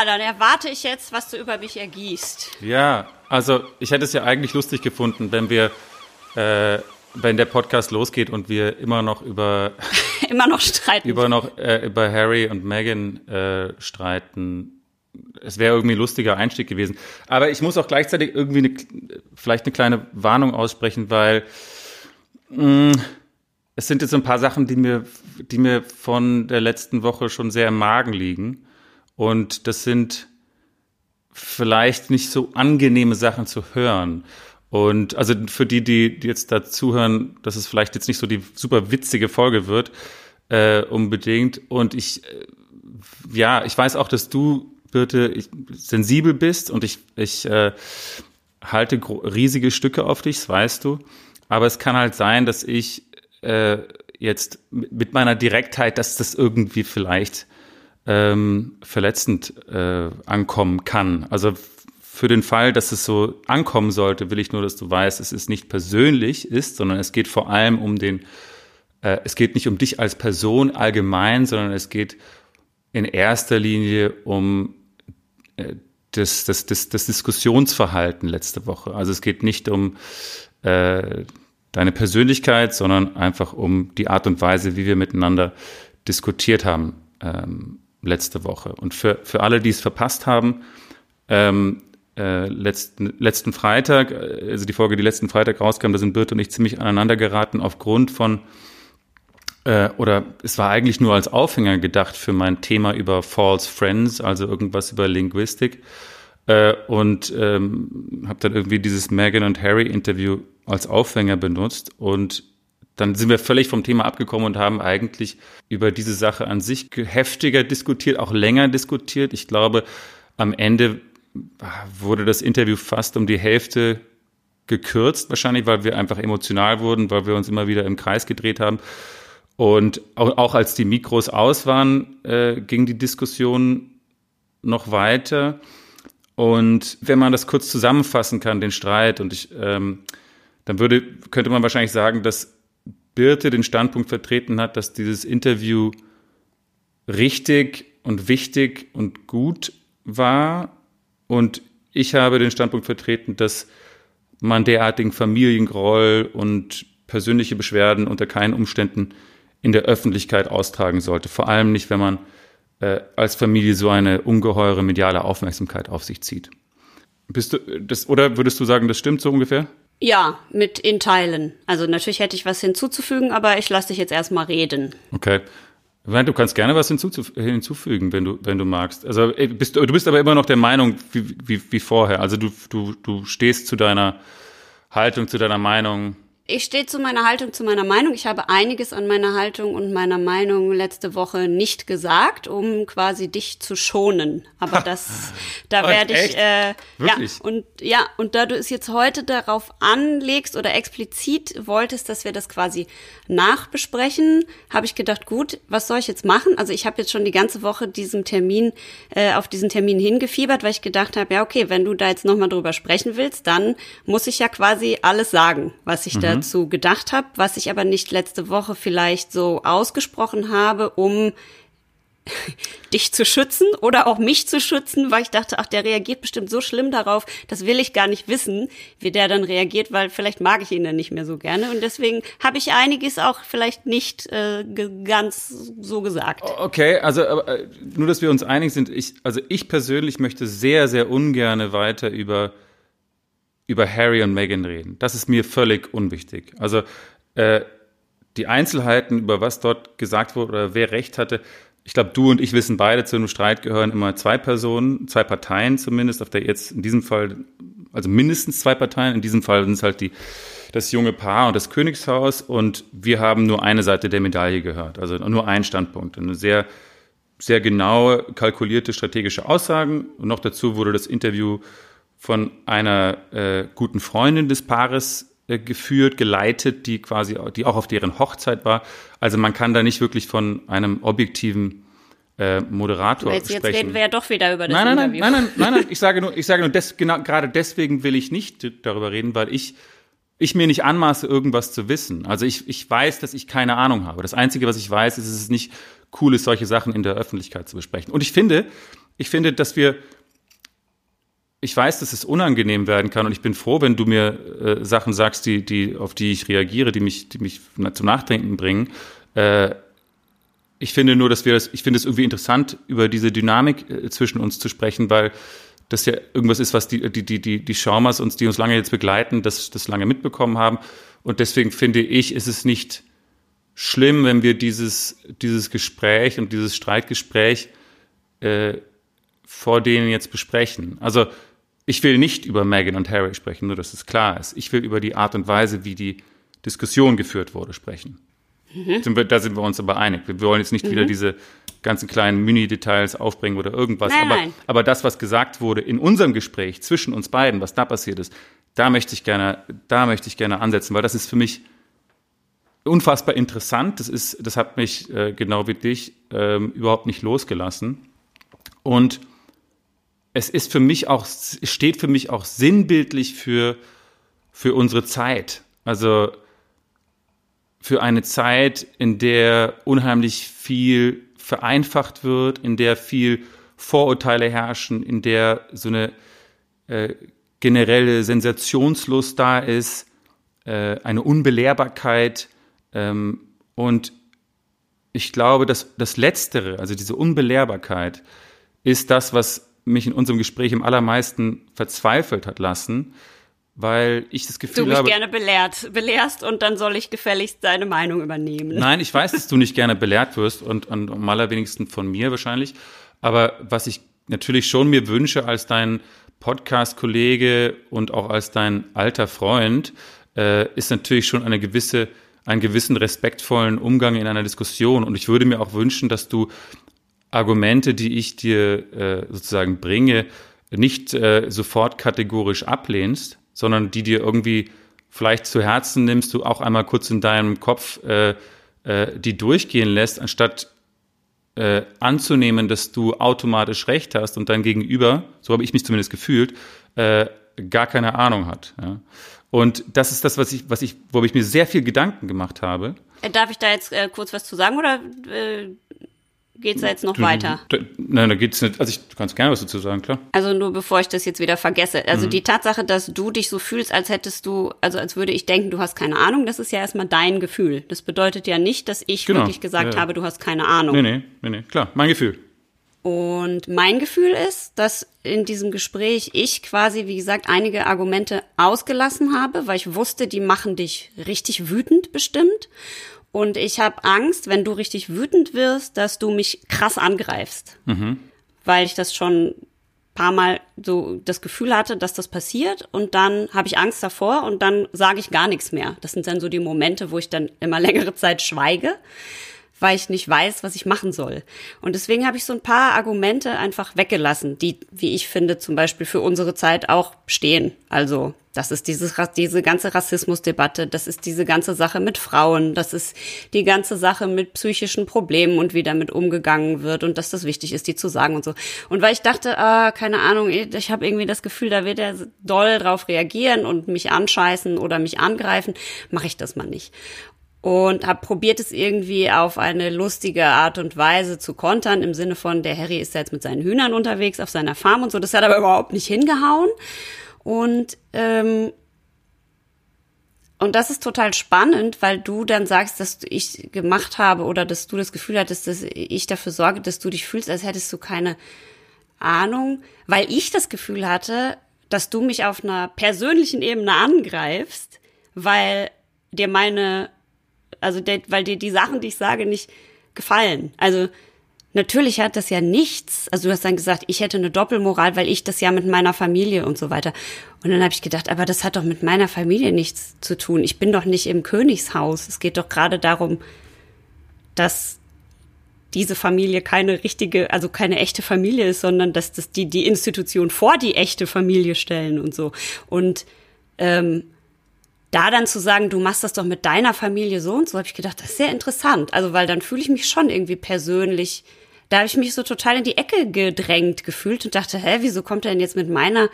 Ja, dann erwarte ich jetzt, was du über mich ergießt. Ja, also ich hätte es ja eigentlich lustig gefunden, wenn wir, äh, wenn der Podcast losgeht und wir immer noch über immer noch streiten, über noch äh, über Harry und Meghan äh, streiten. Es wäre irgendwie ein lustiger Einstieg gewesen. Aber ich muss auch gleichzeitig irgendwie eine, vielleicht eine kleine Warnung aussprechen, weil mh, es sind jetzt ein paar Sachen, die mir, die mir von der letzten Woche schon sehr im Magen liegen. Und das sind vielleicht nicht so angenehme Sachen zu hören. Und also für die, die jetzt da zuhören, dass es vielleicht jetzt nicht so die super witzige Folge wird, äh, unbedingt. Und ich, äh, ja, ich weiß auch, dass du, Birte, ich, sensibel bist und ich, ich äh, halte riesige Stücke auf dich, das weißt du. Aber es kann halt sein, dass ich äh, jetzt mit meiner Direktheit, dass das irgendwie vielleicht ähm, verletzend äh, ankommen kann. Also für den Fall, dass es so ankommen sollte, will ich nur, dass du weißt, es ist nicht persönlich ist, sondern es geht vor allem um den, äh, es geht nicht um dich als Person allgemein, sondern es geht in erster Linie um äh, das, das, das, das Diskussionsverhalten letzte Woche. Also es geht nicht um äh, deine Persönlichkeit, sondern einfach um die Art und Weise, wie wir miteinander diskutiert haben. Ähm, letzte Woche. Und für, für alle, die es verpasst haben, ähm, äh, letzten, letzten Freitag, äh, also die Folge, die letzten Freitag rauskam, da sind Birte und ich ziemlich aneinander geraten aufgrund von, äh, oder es war eigentlich nur als Aufhänger gedacht für mein Thema über False Friends, also irgendwas über Linguistik. Äh, und ähm, habe dann irgendwie dieses Meghan und Harry Interview als Aufhänger benutzt und dann sind wir völlig vom Thema abgekommen und haben eigentlich über diese Sache an sich heftiger diskutiert, auch länger diskutiert. Ich glaube, am Ende wurde das Interview fast um die Hälfte gekürzt, wahrscheinlich, weil wir einfach emotional wurden, weil wir uns immer wieder im Kreis gedreht haben. Und auch, auch als die Mikros aus waren, äh, ging die Diskussion noch weiter. Und wenn man das kurz zusammenfassen kann, den Streit, und ich, ähm, dann würde, könnte man wahrscheinlich sagen, dass Birte den Standpunkt vertreten hat, dass dieses Interview richtig und wichtig und gut war. Und ich habe den Standpunkt vertreten, dass man derartigen Familiengroll und persönliche Beschwerden unter keinen Umständen in der Öffentlichkeit austragen sollte. Vor allem nicht, wenn man äh, als Familie so eine ungeheure mediale Aufmerksamkeit auf sich zieht. Bist du das, oder würdest du sagen, das stimmt so ungefähr? Ja, mit in Teilen. Also natürlich hätte ich was hinzuzufügen, aber ich lasse dich jetzt erstmal reden. Okay. Du kannst gerne was hinzufügen, wenn du, wenn du magst. Also bist, du bist aber immer noch der Meinung wie, wie, wie vorher. Also du, du, du stehst zu deiner Haltung, zu deiner Meinung ich stehe zu meiner Haltung, zu meiner Meinung. Ich habe einiges an meiner Haltung und meiner Meinung letzte Woche nicht gesagt, um quasi dich zu schonen. Aber das, da werde ich, äh, Wirklich? ja, und ja, und da du es jetzt heute darauf anlegst oder explizit wolltest, dass wir das quasi nachbesprechen, habe ich gedacht, gut, was soll ich jetzt machen? Also ich habe jetzt schon die ganze Woche diesem Termin, äh, auf diesen Termin hingefiebert, weil ich gedacht habe, ja, okay, wenn du da jetzt nochmal drüber sprechen willst, dann muss ich ja quasi alles sagen, was ich mhm. da dazu gedacht habe, was ich aber nicht letzte Woche vielleicht so ausgesprochen habe, um dich zu schützen oder auch mich zu schützen, weil ich dachte, ach, der reagiert bestimmt so schlimm darauf, das will ich gar nicht wissen, wie der dann reagiert, weil vielleicht mag ich ihn dann nicht mehr so gerne und deswegen habe ich einiges auch vielleicht nicht äh, ganz so gesagt. Okay, also äh, nur, dass wir uns einig sind, ich, also ich persönlich möchte sehr, sehr ungerne weiter über über Harry und Meghan reden. Das ist mir völlig unwichtig. Also äh, die Einzelheiten, über was dort gesagt wurde oder wer recht hatte, ich glaube, du und ich wissen beide, zu einem Streit gehören immer zwei Personen, zwei Parteien zumindest, auf der jetzt in diesem Fall, also mindestens zwei Parteien, in diesem Fall sind es halt die, das junge Paar und das Königshaus und wir haben nur eine Seite der Medaille gehört, also nur einen Standpunkt. Eine sehr, sehr genaue, kalkulierte strategische Aussagen und noch dazu wurde das Interview von einer äh, guten Freundin des Paares äh, geführt, geleitet, die quasi, die auch auf deren Hochzeit war. Also man kann da nicht wirklich von einem objektiven äh, Moderator jetzt, sprechen. Jetzt reden wir ja doch wieder über das nein, nein, Interview. Nein, nein, nein, nein, nein, ich sage nur, ich sage nur, des, genau, gerade deswegen will ich nicht darüber reden, weil ich ich mir nicht anmaße, irgendwas zu wissen. Also ich, ich weiß, dass ich keine Ahnung habe. Das Einzige, was ich weiß, ist, dass es nicht cool ist, solche Sachen in der Öffentlichkeit zu besprechen. Und ich finde, ich finde, dass wir, ich weiß, dass es unangenehm werden kann und ich bin froh, wenn du mir äh, Sachen sagst, die, die, auf die ich reagiere, die mich, die mich zum Nachdenken bringen. Äh, ich finde nur, dass wir das, ich finde es irgendwie interessant, über diese Dynamik äh, zwischen uns zu sprechen, weil das ja irgendwas ist, was die, die, die, die, die Schaumers uns, die uns lange jetzt begleiten, das, das lange mitbekommen haben. Und deswegen finde ich, ist es nicht schlimm, wenn wir dieses, dieses Gespräch und dieses Streitgespräch äh, vor denen jetzt besprechen. Also ich will nicht über Meghan und Harry sprechen, nur dass es klar ist. Ich will über die Art und Weise, wie die Diskussion geführt wurde, sprechen. Mhm. Sind wir, da sind wir uns aber einig. Wir wollen jetzt nicht mhm. wieder diese ganzen kleinen Mini-Details aufbringen oder irgendwas. Nein, aber, nein. aber das, was gesagt wurde in unserem Gespräch zwischen uns beiden, was da passiert ist, da möchte ich gerne, da möchte ich gerne ansetzen, weil das ist für mich unfassbar interessant. Das ist, das hat mich äh, genau wie dich ähm, überhaupt nicht losgelassen. Und es ist für mich auch, steht für mich auch sinnbildlich für, für unsere Zeit. Also für eine Zeit, in der unheimlich viel vereinfacht wird, in der viel Vorurteile herrschen, in der so eine äh, generelle Sensationslust da ist, äh, eine Unbelehrbarkeit. Ähm, und ich glaube, dass das Letztere, also diese Unbelehrbarkeit, ist das, was mich in unserem Gespräch im allermeisten verzweifelt hat lassen, weil ich das Gefühl habe... Du mich habe, gerne belehrt, belehrst und dann soll ich gefälligst deine Meinung übernehmen. Nein, ich weiß, dass du nicht gerne belehrt wirst und, und am allerwenigsten von mir wahrscheinlich. Aber was ich natürlich schon mir wünsche als dein Podcast-Kollege und auch als dein alter Freund, äh, ist natürlich schon eine gewisse einen gewissen respektvollen Umgang in einer Diskussion. Und ich würde mir auch wünschen, dass du Argumente, die ich dir äh, sozusagen bringe, nicht äh, sofort kategorisch ablehnst, sondern die dir irgendwie vielleicht zu Herzen nimmst, du auch einmal kurz in deinem Kopf äh, äh, die durchgehen lässt, anstatt äh, anzunehmen, dass du automatisch recht hast und dein Gegenüber, so habe ich mich zumindest gefühlt, äh, gar keine Ahnung hat. Ja? Und das ist das, was ich, was ich, wo ich mir sehr viel Gedanken gemacht habe. Äh, darf ich da jetzt äh, kurz was zu sagen oder äh, geht es da jetzt noch weiter? Nein, da geht es nicht. Also ich du kannst gerne was dazu sagen, klar. Also nur bevor ich das jetzt wieder vergesse. Also mhm. die Tatsache, dass du dich so fühlst, als hättest du, also als würde ich denken, du hast keine Ahnung, das ist ja erstmal dein Gefühl. Das bedeutet ja nicht, dass ich genau. wirklich gesagt ja, habe, du hast keine Ahnung. Nee, nee, nee, nee, klar, mein Gefühl. Und mein Gefühl ist, dass in diesem Gespräch ich quasi, wie gesagt, einige Argumente ausgelassen habe, weil ich wusste, die machen dich richtig wütend bestimmt. Und ich habe Angst, wenn du richtig wütend wirst, dass du mich krass angreifst. Mhm. Weil ich das schon paar Mal so das Gefühl hatte, dass das passiert und dann habe ich Angst davor und dann sage ich gar nichts mehr. Das sind dann so die Momente, wo ich dann immer längere Zeit schweige weil ich nicht weiß, was ich machen soll. Und deswegen habe ich so ein paar Argumente einfach weggelassen, die, wie ich finde, zum Beispiel für unsere Zeit auch stehen. Also, das ist dieses, diese ganze Rassismusdebatte, das ist diese ganze Sache mit Frauen, das ist die ganze Sache mit psychischen Problemen und wie damit umgegangen wird und dass das wichtig ist, die zu sagen und so. Und weil ich dachte, ah, keine Ahnung, ich habe irgendwie das Gefühl, da wird er doll drauf reagieren und mich anscheißen oder mich angreifen, mache ich das mal nicht und habe probiert es irgendwie auf eine lustige Art und Weise zu kontern im Sinne von der Harry ist jetzt mit seinen Hühnern unterwegs auf seiner Farm und so. Das hat aber überhaupt nicht hingehauen und ähm, und das ist total spannend, weil du dann sagst, dass ich gemacht habe oder dass du das Gefühl hattest, dass ich dafür sorge, dass du dich fühlst, als hättest du keine Ahnung, weil ich das Gefühl hatte, dass du mich auf einer persönlichen Ebene angreifst, weil dir meine also der, weil dir die Sachen, die ich sage, nicht gefallen. Also natürlich hat das ja nichts. Also du hast dann gesagt, ich hätte eine Doppelmoral, weil ich das ja mit meiner Familie und so weiter. Und dann habe ich gedacht, aber das hat doch mit meiner Familie nichts zu tun. Ich bin doch nicht im Königshaus. Es geht doch gerade darum, dass diese Familie keine richtige, also keine echte Familie ist, sondern dass das die die Institution vor die echte Familie stellen und so. Und ähm, da dann zu sagen, du machst das doch mit deiner Familie so und so, habe ich gedacht, das ist sehr interessant. Also, weil dann fühle ich mich schon irgendwie persönlich, da habe ich mich so total in die Ecke gedrängt gefühlt und dachte, hä, wieso kommt er denn jetzt mit meiner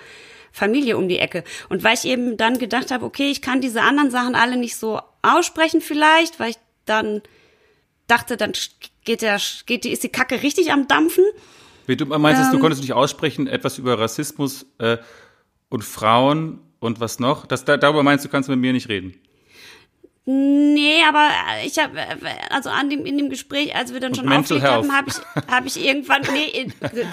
Familie um die Ecke? Und weil ich eben dann gedacht habe, okay, ich kann diese anderen Sachen alle nicht so aussprechen vielleicht, weil ich dann dachte, dann geht der, geht die, ist die Kacke richtig am Dampfen. Du meinst, ähm, du konntest nicht aussprechen, etwas über Rassismus äh, und Frauen und was noch? Das, darüber meinst du, kannst du mit mir nicht reden? Nee, aber ich habe also an dem in dem Gespräch, als wir dann schon aufgelegt haben, habe ich habe ich irgendwann nee,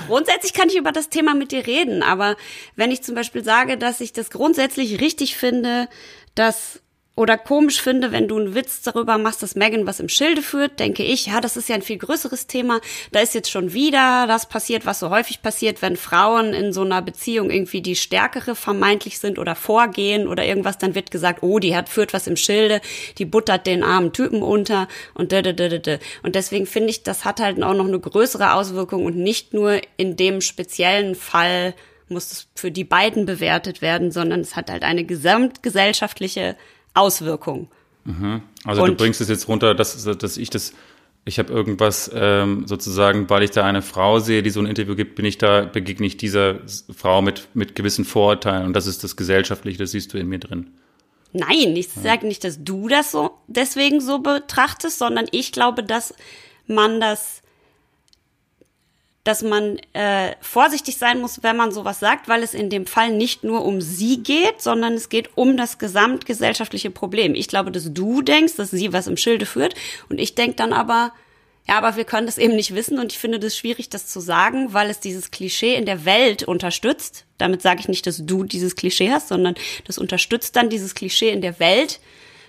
grundsätzlich kann ich über das Thema mit dir reden, aber wenn ich zum Beispiel sage, dass ich das grundsätzlich richtig finde, dass oder komisch finde, wenn du einen Witz darüber machst, dass Megan was im Schilde führt, denke ich, ja, das ist ja ein viel größeres Thema. Da ist jetzt schon wieder das passiert, was so häufig passiert, wenn Frauen in so einer Beziehung irgendwie die stärkere vermeintlich sind oder vorgehen oder irgendwas, dann wird gesagt, oh, die hat führt was im Schilde, die buttert den armen Typen unter und da, da, da, da. Und deswegen finde ich, das hat halt auch noch eine größere Auswirkung und nicht nur in dem speziellen Fall muss es für die beiden bewertet werden, sondern es hat halt eine gesamtgesellschaftliche Auswirkung. Mhm. Also und du bringst es jetzt runter, dass, dass ich das, ich habe irgendwas ähm, sozusagen, weil ich da eine Frau sehe, die so ein Interview gibt, bin ich da, begegne ich dieser Frau mit, mit gewissen Vorurteilen und das ist das Gesellschaftliche, das siehst du in mir drin. Nein, ich sage nicht, dass du das so deswegen so betrachtest, sondern ich glaube, dass man das dass man äh, vorsichtig sein muss, wenn man sowas sagt, weil es in dem Fall nicht nur um sie geht, sondern es geht um das gesamtgesellschaftliche Problem. Ich glaube, dass du denkst, dass sie was im Schilde führt und ich denke dann aber, ja, aber wir können das eben nicht wissen und ich finde das schwierig, das zu sagen, weil es dieses Klischee in der Welt unterstützt. Damit sage ich nicht, dass du dieses Klischee hast, sondern das unterstützt dann dieses Klischee in der Welt,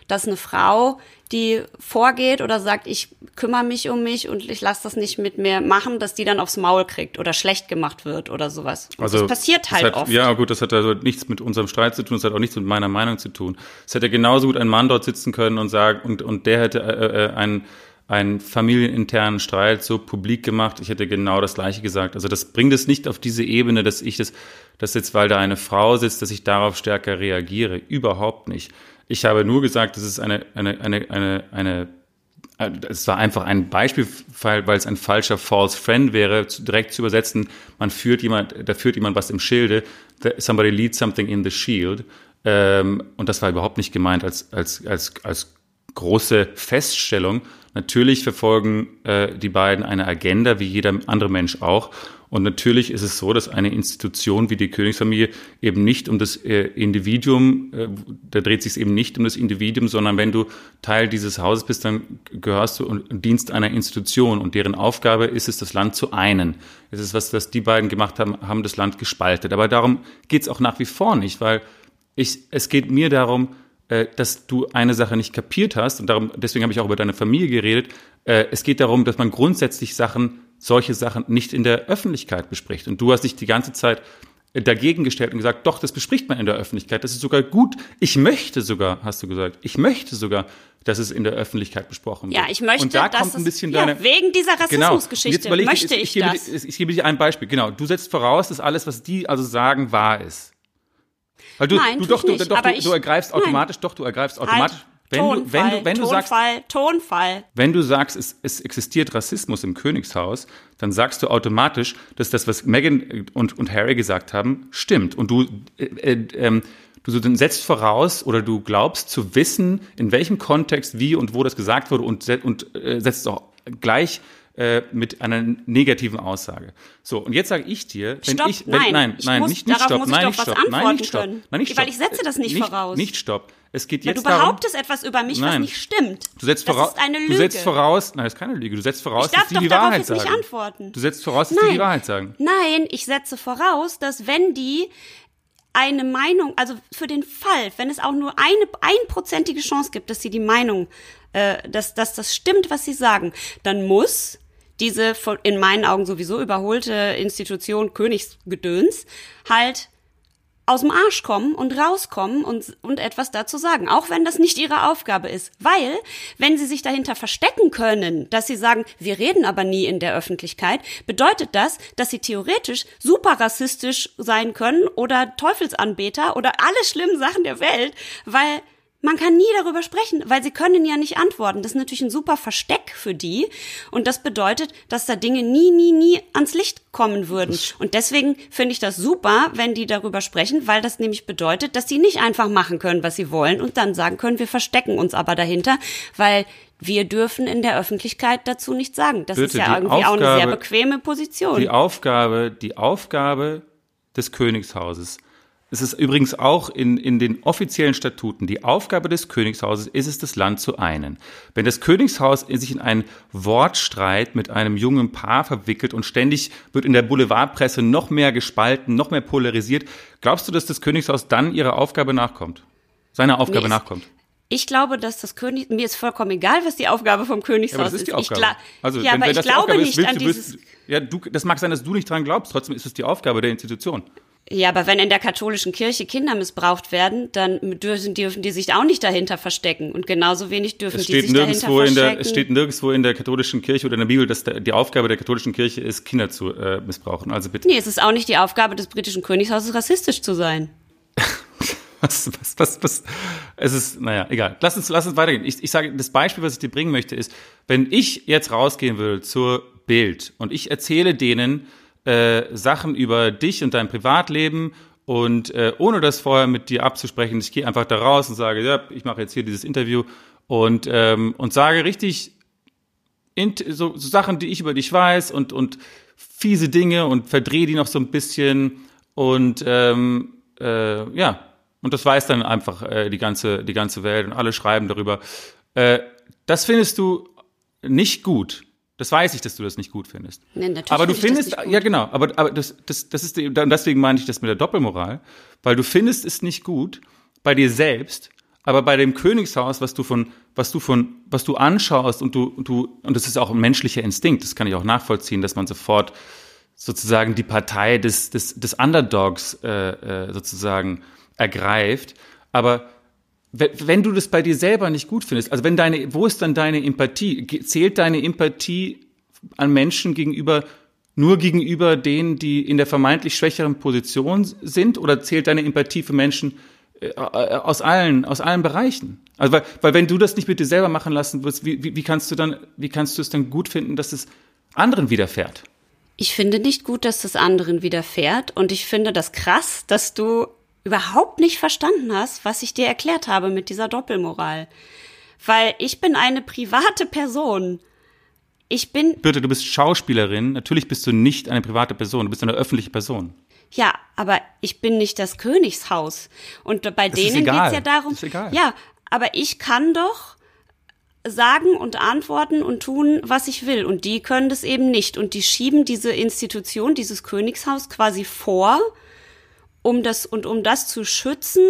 dass eine Frau die vorgeht oder sagt, ich kümmere mich um mich und ich lasse das nicht mit mir machen, dass die dann aufs Maul kriegt oder schlecht gemacht wird oder sowas. Und also das passiert halt hat, oft. Ja, gut, das hat also nichts mit unserem Streit zu tun, das hat auch nichts mit meiner Meinung zu tun. Es hätte genauso gut ein Mann dort sitzen können und sagen und und der hätte äh, äh, einen einen familieninternen Streit so publik gemacht, ich hätte genau das Gleiche gesagt. Also das bringt es nicht auf diese Ebene, dass ich das, dass jetzt, weil da eine Frau sitzt, dass ich darauf stärker reagiere. Überhaupt nicht. Ich habe nur gesagt, das ist eine, eine, eine, eine, eine es war einfach ein Beispielfall, weil es ein falscher false friend wäre, direkt zu übersetzen, man führt jemand, da führt jemand was im Schilde, somebody leads something in the shield. Ähm, und das war überhaupt nicht gemeint als, als, als, als große Feststellung. Natürlich verfolgen äh, die beiden eine Agenda, wie jeder andere Mensch auch. Und natürlich ist es so, dass eine Institution wie die Königsfamilie eben nicht um das äh, Individuum, äh, da dreht sich es eben nicht um das Individuum, sondern wenn du Teil dieses Hauses bist, dann gehörst du und dienst einer Institution und deren Aufgabe ist es, das Land zu einen. Es ist was, das die beiden gemacht haben, haben das Land gespaltet. Aber darum geht es auch nach wie vor nicht, weil ich, es geht mir darum, äh, dass du eine Sache nicht kapiert hast und darum, deswegen habe ich auch über deine Familie geredet. Äh, es geht darum, dass man grundsätzlich Sachen solche Sachen nicht in der Öffentlichkeit bespricht. Und du hast dich die ganze Zeit dagegen gestellt und gesagt, doch, das bespricht man in der Öffentlichkeit. Das ist sogar gut. Ich möchte sogar, hast du gesagt, ich möchte sogar, dass es in der Öffentlichkeit besprochen wird. Ja, ich möchte, und da kommt ein bisschen deine, ja, wegen dieser genau. Rassismusgeschichte genau. möchte ich, ich, ich, das. Ich, ich gebe dir ein Beispiel. Genau, du setzt voraus, dass alles, was die also sagen, wahr ist. Weil du, Nein, du doch, du, doch, du, du ergreifst automatisch, Nein. doch, du ergreifst automatisch. Halt wenn Tonfall, du, wenn du, wenn Tonfall, du sagst, Tonfall. Wenn du sagst, es, es existiert Rassismus im Königshaus, dann sagst du automatisch, dass das, was Meghan und, und Harry gesagt haben, stimmt. Und du, äh, äh, ähm, du setzt voraus oder du glaubst zu wissen, in welchem Kontext, wie und wo das gesagt wurde und, und äh, setzt auch gleich äh, mit einer negativen Aussage. So, und jetzt sage ich dir, wenn stopp, ich, wenn, nein, nein, ich nein, muss, nicht, nicht stopp, nein, nicht stopp, nein, nicht stopp, nein, nicht stopp, weil ich setze das nicht, nicht voraus. Nicht stopp. Es geht jetzt jetzt du behauptest darum, etwas über mich, nein, was nicht stimmt. Du setzt das voraus, ist eine Lüge. Du setzt voraus, nein, das ist keine Lüge. Du setzt voraus, ich darf dass die die Wahrheit sagen. nicht antworten. Du setzt voraus, dass nein, die die Wahrheit sagen. Nein, ich setze voraus, dass wenn die eine Meinung, also für den Fall, wenn es auch nur eine einprozentige Chance gibt, dass sie die Meinung, äh, dass, dass das stimmt, was sie sagen, dann muss diese in meinen Augen sowieso überholte Institution Königsgedöns halt aus dem Arsch kommen und rauskommen und, und etwas dazu sagen, auch wenn das nicht ihre Aufgabe ist. Weil, wenn sie sich dahinter verstecken können, dass sie sagen, wir reden aber nie in der Öffentlichkeit, bedeutet das, dass sie theoretisch super rassistisch sein können oder Teufelsanbeter oder alle schlimmen Sachen der Welt, weil man kann nie darüber sprechen, weil sie können ja nicht antworten. Das ist natürlich ein super Versteck für die. Und das bedeutet, dass da Dinge nie, nie, nie ans Licht kommen würden. Und deswegen finde ich das super, wenn die darüber sprechen, weil das nämlich bedeutet, dass sie nicht einfach machen können, was sie wollen und dann sagen können, wir verstecken uns aber dahinter, weil wir dürfen in der Öffentlichkeit dazu nichts sagen. Das Bitte, ist ja irgendwie Aufgabe, auch eine sehr bequeme Position. Die Aufgabe, die Aufgabe des Königshauses es ist übrigens auch in, in den offiziellen Statuten die Aufgabe des Königshauses, ist es, das Land zu einen. Wenn das Königshaus sich in einen Wortstreit mit einem jungen Paar verwickelt und ständig wird in der Boulevardpresse noch mehr gespalten, noch mehr polarisiert, glaubst du, dass das Königshaus dann ihrer Aufgabe nachkommt? Seiner Aufgabe nee, nachkommt? Ich glaube, dass das König, mir ist vollkommen egal, was die Aufgabe vom Königshaus ja, das ist. Die Aufgabe. Ich also, ja, wenn, aber wenn ich glaube nicht ist, an dieses. Bist, ja, du, das mag sein, dass du nicht dran glaubst, trotzdem ist es die Aufgabe der Institution. Ja, aber wenn in der katholischen Kirche Kinder missbraucht werden, dann dürfen, dürfen die sich auch nicht dahinter verstecken. Und genauso wenig dürfen die sich dahinter verstecken. Der, es steht nirgendwo in der katholischen Kirche oder in der Bibel, dass die Aufgabe der katholischen Kirche ist, Kinder zu äh, missbrauchen. Also bitte. Nee, es ist auch nicht die Aufgabe des britischen Königshauses, rassistisch zu sein. was, was, was, was, es ist, naja, egal. Lass uns, lass uns weitergehen. Ich, ich sage, das Beispiel, was ich dir bringen möchte, ist, wenn ich jetzt rausgehen will zur Bild und ich erzähle denen, äh, Sachen über dich und dein Privatleben und äh, ohne das vorher mit dir abzusprechen, ich gehe einfach da raus und sage, ja, ich mache jetzt hier dieses Interview und, ähm, und sage richtig so, so Sachen, die ich über dich weiß und, und fiese Dinge und verdrehe die noch so ein bisschen und ähm, äh, ja, und das weiß dann einfach äh, die, ganze, die ganze Welt und alle schreiben darüber. Äh, das findest du nicht gut. Das weiß ich, dass du das nicht gut findest. Nee, natürlich aber du findest, ja genau, aber, aber das, das, das ist, deswegen meine ich das mit der Doppelmoral, weil du findest es nicht gut bei dir selbst, aber bei dem Königshaus, was du von, was du von, was du anschaust und du, und du, und das ist auch ein menschlicher Instinkt, das kann ich auch nachvollziehen, dass man sofort sozusagen die Partei des, des, des Underdogs äh, äh, sozusagen ergreift. Aber wenn du das bei dir selber nicht gut findest, also wenn deine, wo ist dann deine Empathie? Zählt deine Empathie an Menschen gegenüber nur gegenüber denen, die in der vermeintlich schwächeren Position sind, oder zählt deine Empathie für Menschen äh, äh, aus allen, aus allen Bereichen? Also weil, weil wenn du das nicht mit dir selber machen lassen wirst, wie, wie, wie kannst du dann, wie kannst du es dann gut finden, dass es anderen widerfährt? Ich finde nicht gut, dass es anderen widerfährt und ich finde das krass, dass du überhaupt nicht verstanden hast, was ich dir erklärt habe mit dieser Doppelmoral. Weil ich bin eine private Person. Ich bin. Bitte, du bist Schauspielerin. Natürlich bist du nicht eine private Person. Du bist eine öffentliche Person. Ja, aber ich bin nicht das Königshaus. Und bei das denen geht's ja darum. Das ist egal. Ja, aber ich kann doch sagen und antworten und tun, was ich will. Und die können das eben nicht. Und die schieben diese Institution, dieses Königshaus quasi vor um das und um das zu schützen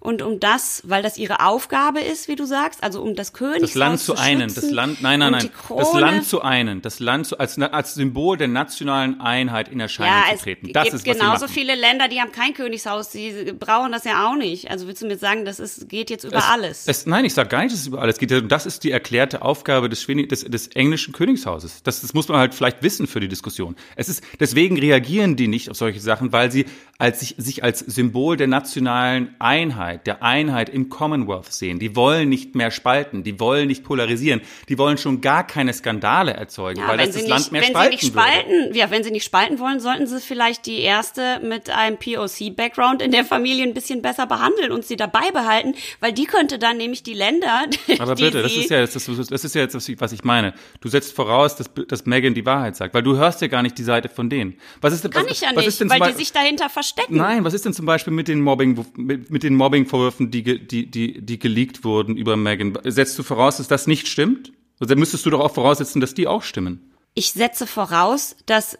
und um das, weil das ihre Aufgabe ist, wie du sagst, also um das Königshaus das Land zu, zu einen, das Land, nein, nein, nein, das Land zu einen, das Land zu, als, als Symbol der nationalen Einheit in Erscheinung ja, zu treten. Das ist was genauso viele Länder, die haben kein Königshaus, die brauchen das ja auch nicht. Also willst du mir sagen, das ist, geht jetzt über es, alles? Es, nein, ich sage gar nicht, dass es über alles geht. Das ist die erklärte Aufgabe des, des, des englischen Königshauses. Das, das muss man halt vielleicht wissen für die Diskussion. Es ist deswegen reagieren die nicht auf solche Sachen, weil sie als sich, sich als Symbol der nationalen Einheit, der Einheit im Commonwealth sehen. Die wollen nicht mehr spalten, die wollen nicht polarisieren, die wollen schon gar keine Skandale erzeugen, ja, weil das das nicht, Land mehr wenn spalten sie nicht spalten, würde. Ja, wenn sie nicht spalten wollen, sollten sie vielleicht die erste mit einem POC-Background in der Familie ein bisschen besser behandeln und sie dabei behalten, weil die könnte dann nämlich die Länder. Aber bitte, das ist ja jetzt, das, das ist ja jetzt, was ich meine. Du setzt voraus, dass, dass Megan die Wahrheit sagt, weil du hörst ja gar nicht die Seite von denen. Was ist, Kann was, ich ja nicht, weil die sich dahinter verstecken. Nein, was ist denn zum Beispiel mit den Mobbing, mit, mit den Mobbing-Vorwürfen, die, die, die, die geleakt wurden über Megan? Setzt du voraus, dass das nicht stimmt? Also müsstest du doch auch voraussetzen, dass die auch stimmen. Ich setze voraus, dass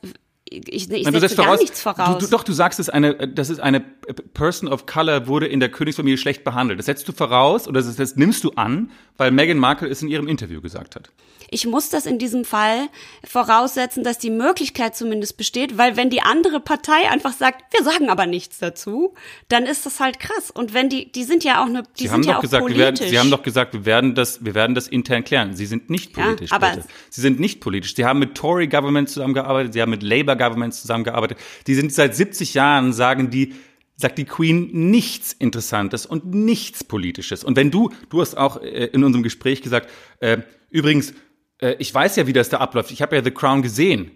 ich, ich setze gar voraus, nichts voraus. Du, du, doch, du sagst es eine, das ist eine Person of Color wurde in der Königsfamilie schlecht behandelt. Das setzt du voraus oder das, das nimmst du an, weil Meghan Markle es in ihrem Interview gesagt hat. Ich muss das in diesem Fall voraussetzen, dass die Möglichkeit zumindest besteht, weil wenn die andere Partei einfach sagt, wir sagen aber nichts dazu, dann ist das halt krass. Und wenn die, die sind ja auch eine, die Sie sind haben ja doch auch gesagt, politisch. Wir werden, Sie haben doch gesagt, wir werden das, wir werden das intern klären. Sie sind nicht politisch. Ja, aber bitte. Sie sind nicht politisch. Sie haben mit Tory Government zusammengearbeitet, Sie haben mit Labour Government zusammengearbeitet. Die sind seit 70 Jahren, sagen die, sagt die Queen nichts Interessantes und nichts Politisches. Und wenn du, du hast auch äh, in unserem Gespräch gesagt, äh, übrigens, äh, ich weiß ja, wie das da abläuft. Ich habe ja The Crown gesehen.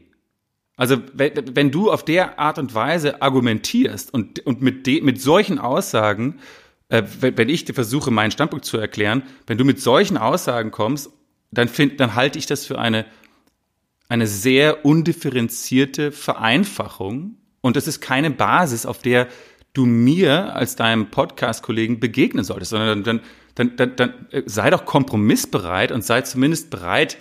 Also wenn, wenn du auf der Art und Weise argumentierst und, und mit, de, mit solchen Aussagen, äh, wenn, wenn ich dir versuche, meinen Standpunkt zu erklären, wenn du mit solchen Aussagen kommst, dann, find, dann halte ich das für eine, eine sehr undifferenzierte Vereinfachung. Und das ist keine Basis, auf der du mir als deinem Podcast-Kollegen begegnen solltest, sondern dann, dann, dann, dann äh, sei doch kompromissbereit und sei zumindest bereit,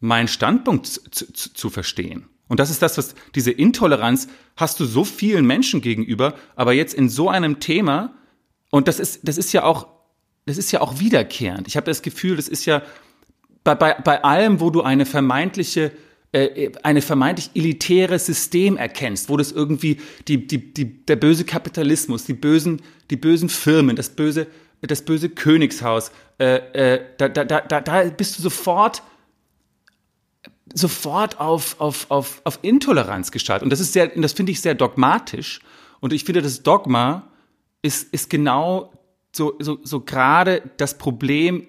meinen Standpunkt zu, zu, zu verstehen. Und das ist das, was diese Intoleranz hast du so vielen Menschen gegenüber, aber jetzt in so einem Thema, und das ist, das ist ja auch, das ist ja auch wiederkehrend. Ich habe das Gefühl, das ist ja bei, bei, bei allem, wo du eine vermeintliche äh, eine vermeintlich elitäre System erkennst, wo das irgendwie die, die, die, der böse Kapitalismus, die bösen, die bösen Firmen, das böse, das böse Königshaus, äh, äh, da, da, da, da bist du sofort sofort auf, auf, auf, auf Intoleranz gestaltet. Und das ist sehr, das finde ich sehr dogmatisch. Und ich finde, das Dogma ist, ist genau so, so, so gerade das Problem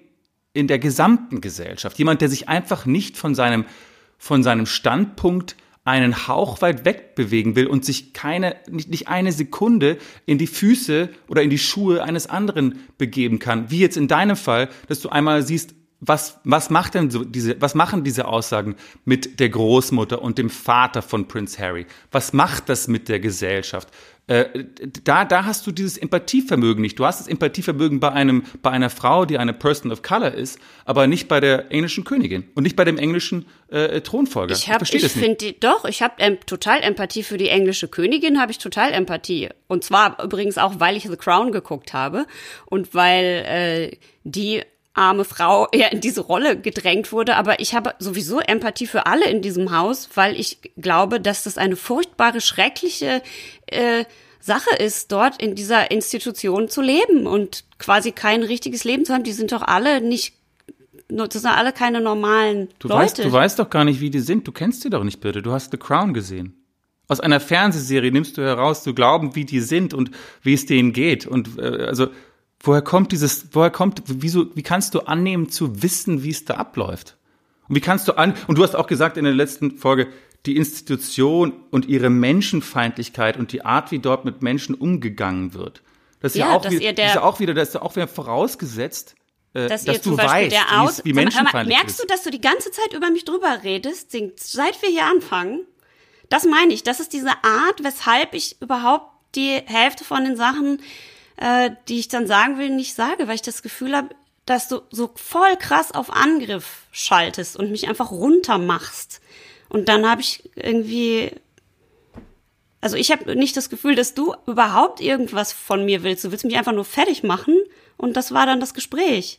in der gesamten Gesellschaft. Jemand, der sich einfach nicht von seinem, von seinem Standpunkt einen Hauch weit weg bewegen will und sich keine, nicht, nicht eine Sekunde in die Füße oder in die Schuhe eines anderen begeben kann. Wie jetzt in deinem Fall, dass du einmal siehst, was, was macht denn so diese, was machen diese Aussagen mit der Großmutter und dem Vater von Prince Harry? Was macht das mit der Gesellschaft? Äh, da, da hast du dieses Empathievermögen nicht. Du hast das Empathievermögen bei einem, bei einer Frau, die eine Person of Color ist, aber nicht bei der englischen Königin und nicht bei dem englischen äh, Thronfolger. Ich, hab, ich, ich finde doch, ich habe ähm, total Empathie für die englische Königin, habe ich total Empathie. Und zwar übrigens auch, weil ich The Crown geguckt habe und weil äh, die arme Frau ja in diese Rolle gedrängt wurde. Aber ich habe sowieso Empathie für alle in diesem Haus, weil ich glaube, dass das eine furchtbare, schreckliche äh, Sache ist, dort in dieser Institution zu leben und quasi kein richtiges Leben zu haben. Die sind doch alle nicht das sind alle keine normalen du Leute. Weißt, du weißt doch gar nicht, wie die sind. Du kennst die doch nicht, bitte. Du hast The Crown gesehen. Aus einer Fernsehserie nimmst du heraus, zu glauben, wie die sind und wie es denen geht. Und äh, also Woher kommt dieses, woher kommt, wieso, wie kannst du annehmen zu wissen, wie es da abläuft? Und wie kannst du an, und du hast auch gesagt in der letzten Folge, die Institution und ihre Menschenfeindlichkeit und die Art, wie dort mit Menschen umgegangen wird. Das ist ja, ja auch, wieder, das ist auch wieder, das ist ja auch wieder vorausgesetzt, äh, dass, dass du weißt, Aus, wie menschenfeindlich Merkst du, dass du die ganze Zeit über mich drüber redest, seit wir hier anfangen? Das meine ich. Das ist diese Art, weshalb ich überhaupt die Hälfte von den Sachen äh, die ich dann sagen will, nicht sage, weil ich das Gefühl habe, dass du so voll krass auf Angriff schaltest und mich einfach runter machst. Und dann habe ich irgendwie, also ich habe nicht das Gefühl, dass du überhaupt irgendwas von mir willst. Du willst mich einfach nur fertig machen und das war dann das Gespräch.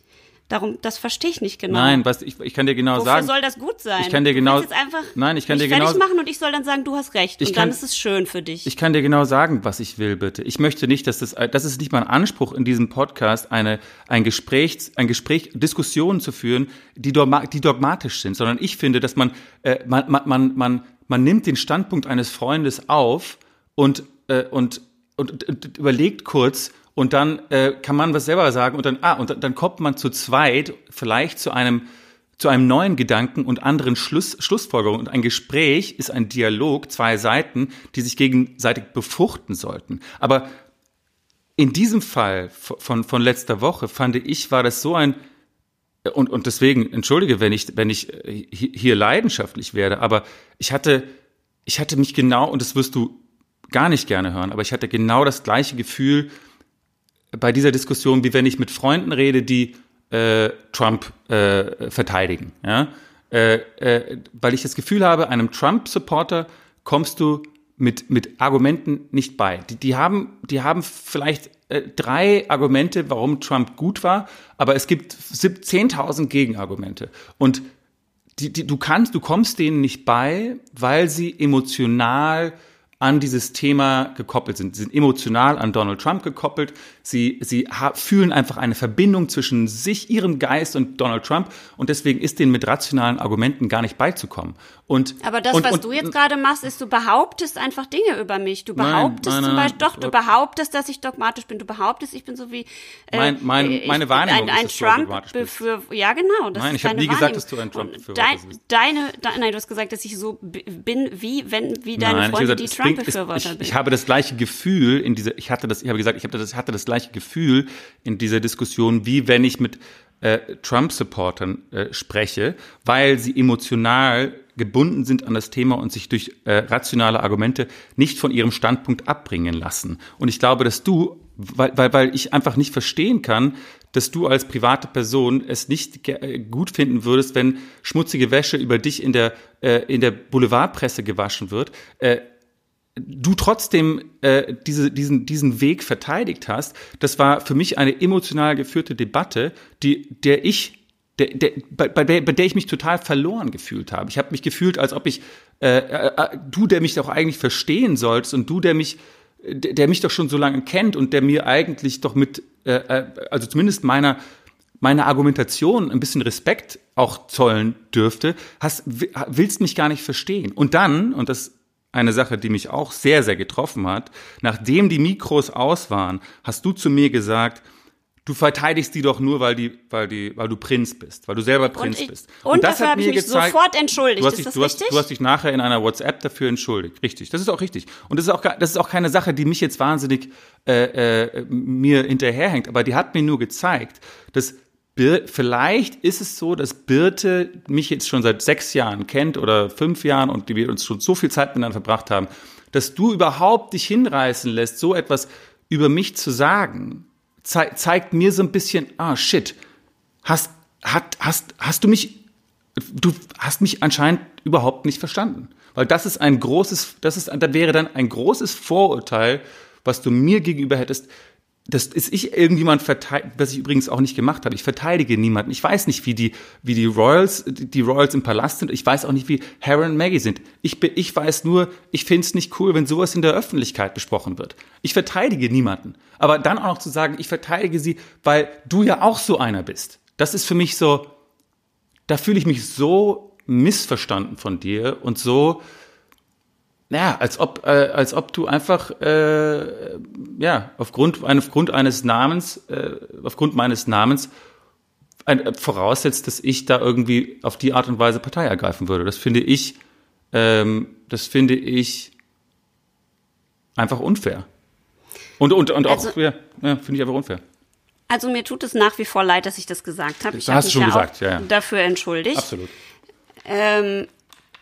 Darum, das verstehe ich nicht genau. Nein, was ich, ich kann dir genau Wofür sagen. soll das gut sein? Ich kann dir genau. Du jetzt einfach nein, ich kann dir genau. machen und ich soll dann sagen, du hast recht. Ich und kann, dann ist es schön für dich. Ich kann dir genau sagen, was ich will, bitte. Ich möchte nicht, dass das, das ist nicht mein Anspruch in diesem Podcast, eine, ein Gespräch, ein Gespräch, Diskussionen zu führen, die, dogma, die dogmatisch sind, sondern ich finde, dass man, äh, man, man, man, man, man nimmt den Standpunkt eines Freundes auf und, äh, und, und, und, und überlegt kurz, und dann äh, kann man was selber sagen und dann, ah, und dann, kommt man zu zweit vielleicht zu einem, zu einem neuen Gedanken und anderen Schluss, Schlussfolgerungen. Und ein Gespräch ist ein Dialog, zwei Seiten, die sich gegenseitig befruchten sollten. Aber in diesem Fall von, von letzter Woche fand ich, war das so ein, und, und deswegen, entschuldige, wenn ich, wenn ich äh, hier leidenschaftlich werde, aber ich hatte, ich hatte mich genau, und das wirst du gar nicht gerne hören, aber ich hatte genau das gleiche Gefühl, bei dieser Diskussion, wie wenn ich mit Freunden rede, die äh, Trump äh, verteidigen. Ja? Äh, äh, weil ich das Gefühl habe, einem Trump-Supporter kommst du mit, mit Argumenten nicht bei. Die, die, haben, die haben vielleicht äh, drei Argumente, warum Trump gut war, aber es gibt 10.000 Gegenargumente. Und die, die, du kannst, du kommst denen nicht bei, weil sie emotional an dieses Thema gekoppelt sind. Sie sind emotional an Donald Trump gekoppelt. Sie, sie fühlen einfach eine Verbindung zwischen sich, ihrem Geist und Donald Trump. Und deswegen ist denen mit rationalen Argumenten gar nicht beizukommen. Und, Aber das, und, was und, du jetzt gerade machst, ist, du behauptest einfach Dinge über mich. Du behauptest nein, nein, zum Beispiel, doch, du behauptest, dass ich dogmatisch bin. Du behauptest, ich bin so wie äh, mein, mein, ich, meine Wahrnehmung ein, ein ist, Trump befür Ja, genau. Das nein, ich habe nie gesagt, dass du ein Trump befürworter bist. Deine, de, nein, du hast gesagt, dass ich so bin wie wenn wie deine nein, Freunde, gesagt, die Trump-Befürworter ich, ich, ich habe das gleiche Gefühl in dieser. Ich hatte das. Ich habe gesagt, ich hatte das, hatte das gleiche Gefühl in dieser Diskussion, wie wenn ich mit äh, Trump-Supportern äh, spreche, weil sie emotional gebunden sind an das Thema und sich durch äh, rationale Argumente nicht von ihrem Standpunkt abbringen lassen. Und ich glaube, dass du, weil, weil, weil ich einfach nicht verstehen kann, dass du als private Person es nicht äh, gut finden würdest, wenn schmutzige Wäsche über dich in der, äh, in der Boulevardpresse gewaschen wird. Äh, du trotzdem äh, diese, diesen, diesen Weg verteidigt hast, das war für mich eine emotional geführte Debatte, die, der ich der, der, bei, bei, der, bei der ich mich total verloren gefühlt habe. Ich habe mich gefühlt, als ob ich, äh, äh, äh du, der mich doch eigentlich verstehen sollst und du, der mich, der, der mich doch schon so lange kennt und der mir eigentlich doch mit, äh, äh also zumindest meiner, meiner Argumentation ein bisschen Respekt auch zollen dürfte, hast, willst mich gar nicht verstehen. Und dann, und das eine Sache, die mich auch sehr, sehr getroffen hat. Nachdem die Mikros aus waren, hast du zu mir gesagt, du verteidigst die doch nur, weil die, weil die, weil du Prinz bist, weil du selber Prinz und ich, bist. Und, und das hat mir gezeigt, sofort entschuldigt. Du hast, dich, du, hast, du hast dich nachher in einer WhatsApp dafür entschuldigt. Richtig, das ist auch richtig. Und das ist auch, das ist auch keine Sache, die mich jetzt wahnsinnig äh, äh, mir hinterherhängt. Aber die hat mir nur gezeigt, dass Bir vielleicht ist es so, dass Birte mich jetzt schon seit sechs Jahren kennt oder fünf Jahren und wir uns schon so viel Zeit miteinander verbracht haben, dass du überhaupt dich hinreißen lässt, so etwas über mich zu sagen, ze zeigt mir so ein bisschen, ah shit, hast, hat, hast, hast du mich, du hast mich anscheinend überhaupt nicht verstanden. Weil das ist ein großes, das ist, da wäre dann ein großes Vorurteil, was du mir gegenüber hättest, das ist ich irgendjemand verteidigt, was ich übrigens auch nicht gemacht habe. Ich verteidige niemanden. Ich weiß nicht, wie die, wie die Royals, die Royals im Palast sind. Ich weiß auch nicht, wie Harry und Maggie sind. Ich, bin, ich weiß nur, ich finde es nicht cool, wenn sowas in der Öffentlichkeit besprochen wird. Ich verteidige niemanden. Aber dann auch noch zu sagen, ich verteidige sie, weil du ja auch so einer bist. Das ist für mich so, da fühle ich mich so missverstanden von dir und so, naja, als ob, äh, als ob du einfach, äh, ja, aufgrund, aufgrund eines Namens, äh, aufgrund meines Namens ein, äh, voraussetzt, dass ich da irgendwie auf die Art und Weise Partei ergreifen würde. Das finde ich, ähm, das finde ich einfach unfair. Und, und, und auch, also, ja, ja finde ich einfach unfair. Also mir tut es nach wie vor leid, dass ich das gesagt habe. Ich habe mich schon ja gesagt, ja, ja. dafür entschuldigt. Absolut. Ähm,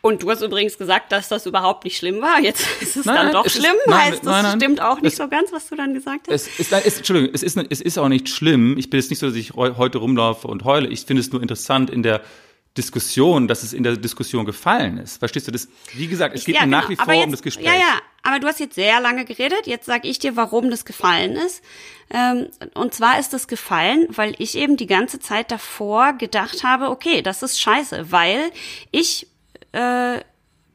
und du hast übrigens gesagt, dass das überhaupt nicht schlimm war. Jetzt ist es nein, dann doch schlimm. Ist, nein, heißt, das nein, stimmt auch nicht es, so ganz, was du dann gesagt hast. Es ist, ist, Entschuldigung, es ist, es ist auch nicht schlimm. Ich bin jetzt nicht so, dass ich heute rumlaufe und heule. Ich finde es nur interessant in der Diskussion, dass es in der Diskussion gefallen ist. Verstehst du das? Wie gesagt, es geht ja, genau. nach wie vor jetzt, um das Gespräch. Ja, ja, aber du hast jetzt sehr lange geredet. Jetzt sage ich dir, warum das gefallen ist. Ähm, und zwar ist das gefallen, weil ich eben die ganze Zeit davor gedacht habe, okay, das ist scheiße, weil ich äh,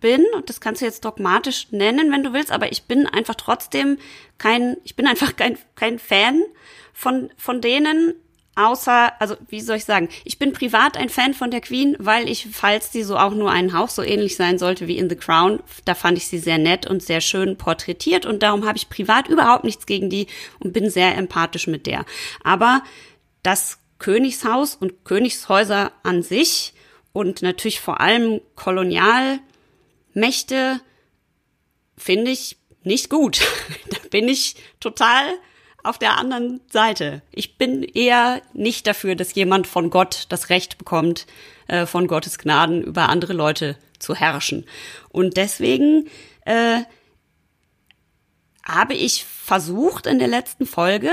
bin, und das kannst du jetzt dogmatisch nennen, wenn du willst, aber ich bin einfach trotzdem kein, ich bin einfach kein, kein Fan von, von denen, außer, also wie soll ich sagen, ich bin privat ein Fan von der Queen, weil ich, falls die so auch nur einen Hauch so ähnlich sein sollte wie in The Crown, da fand ich sie sehr nett und sehr schön porträtiert. Und darum habe ich privat überhaupt nichts gegen die und bin sehr empathisch mit der. Aber das Königshaus und Königshäuser an sich und natürlich vor allem Kolonialmächte finde ich nicht gut. da bin ich total auf der anderen Seite. Ich bin eher nicht dafür, dass jemand von Gott das Recht bekommt, äh, von Gottes Gnaden über andere Leute zu herrschen. Und deswegen äh, habe ich versucht in der letzten Folge,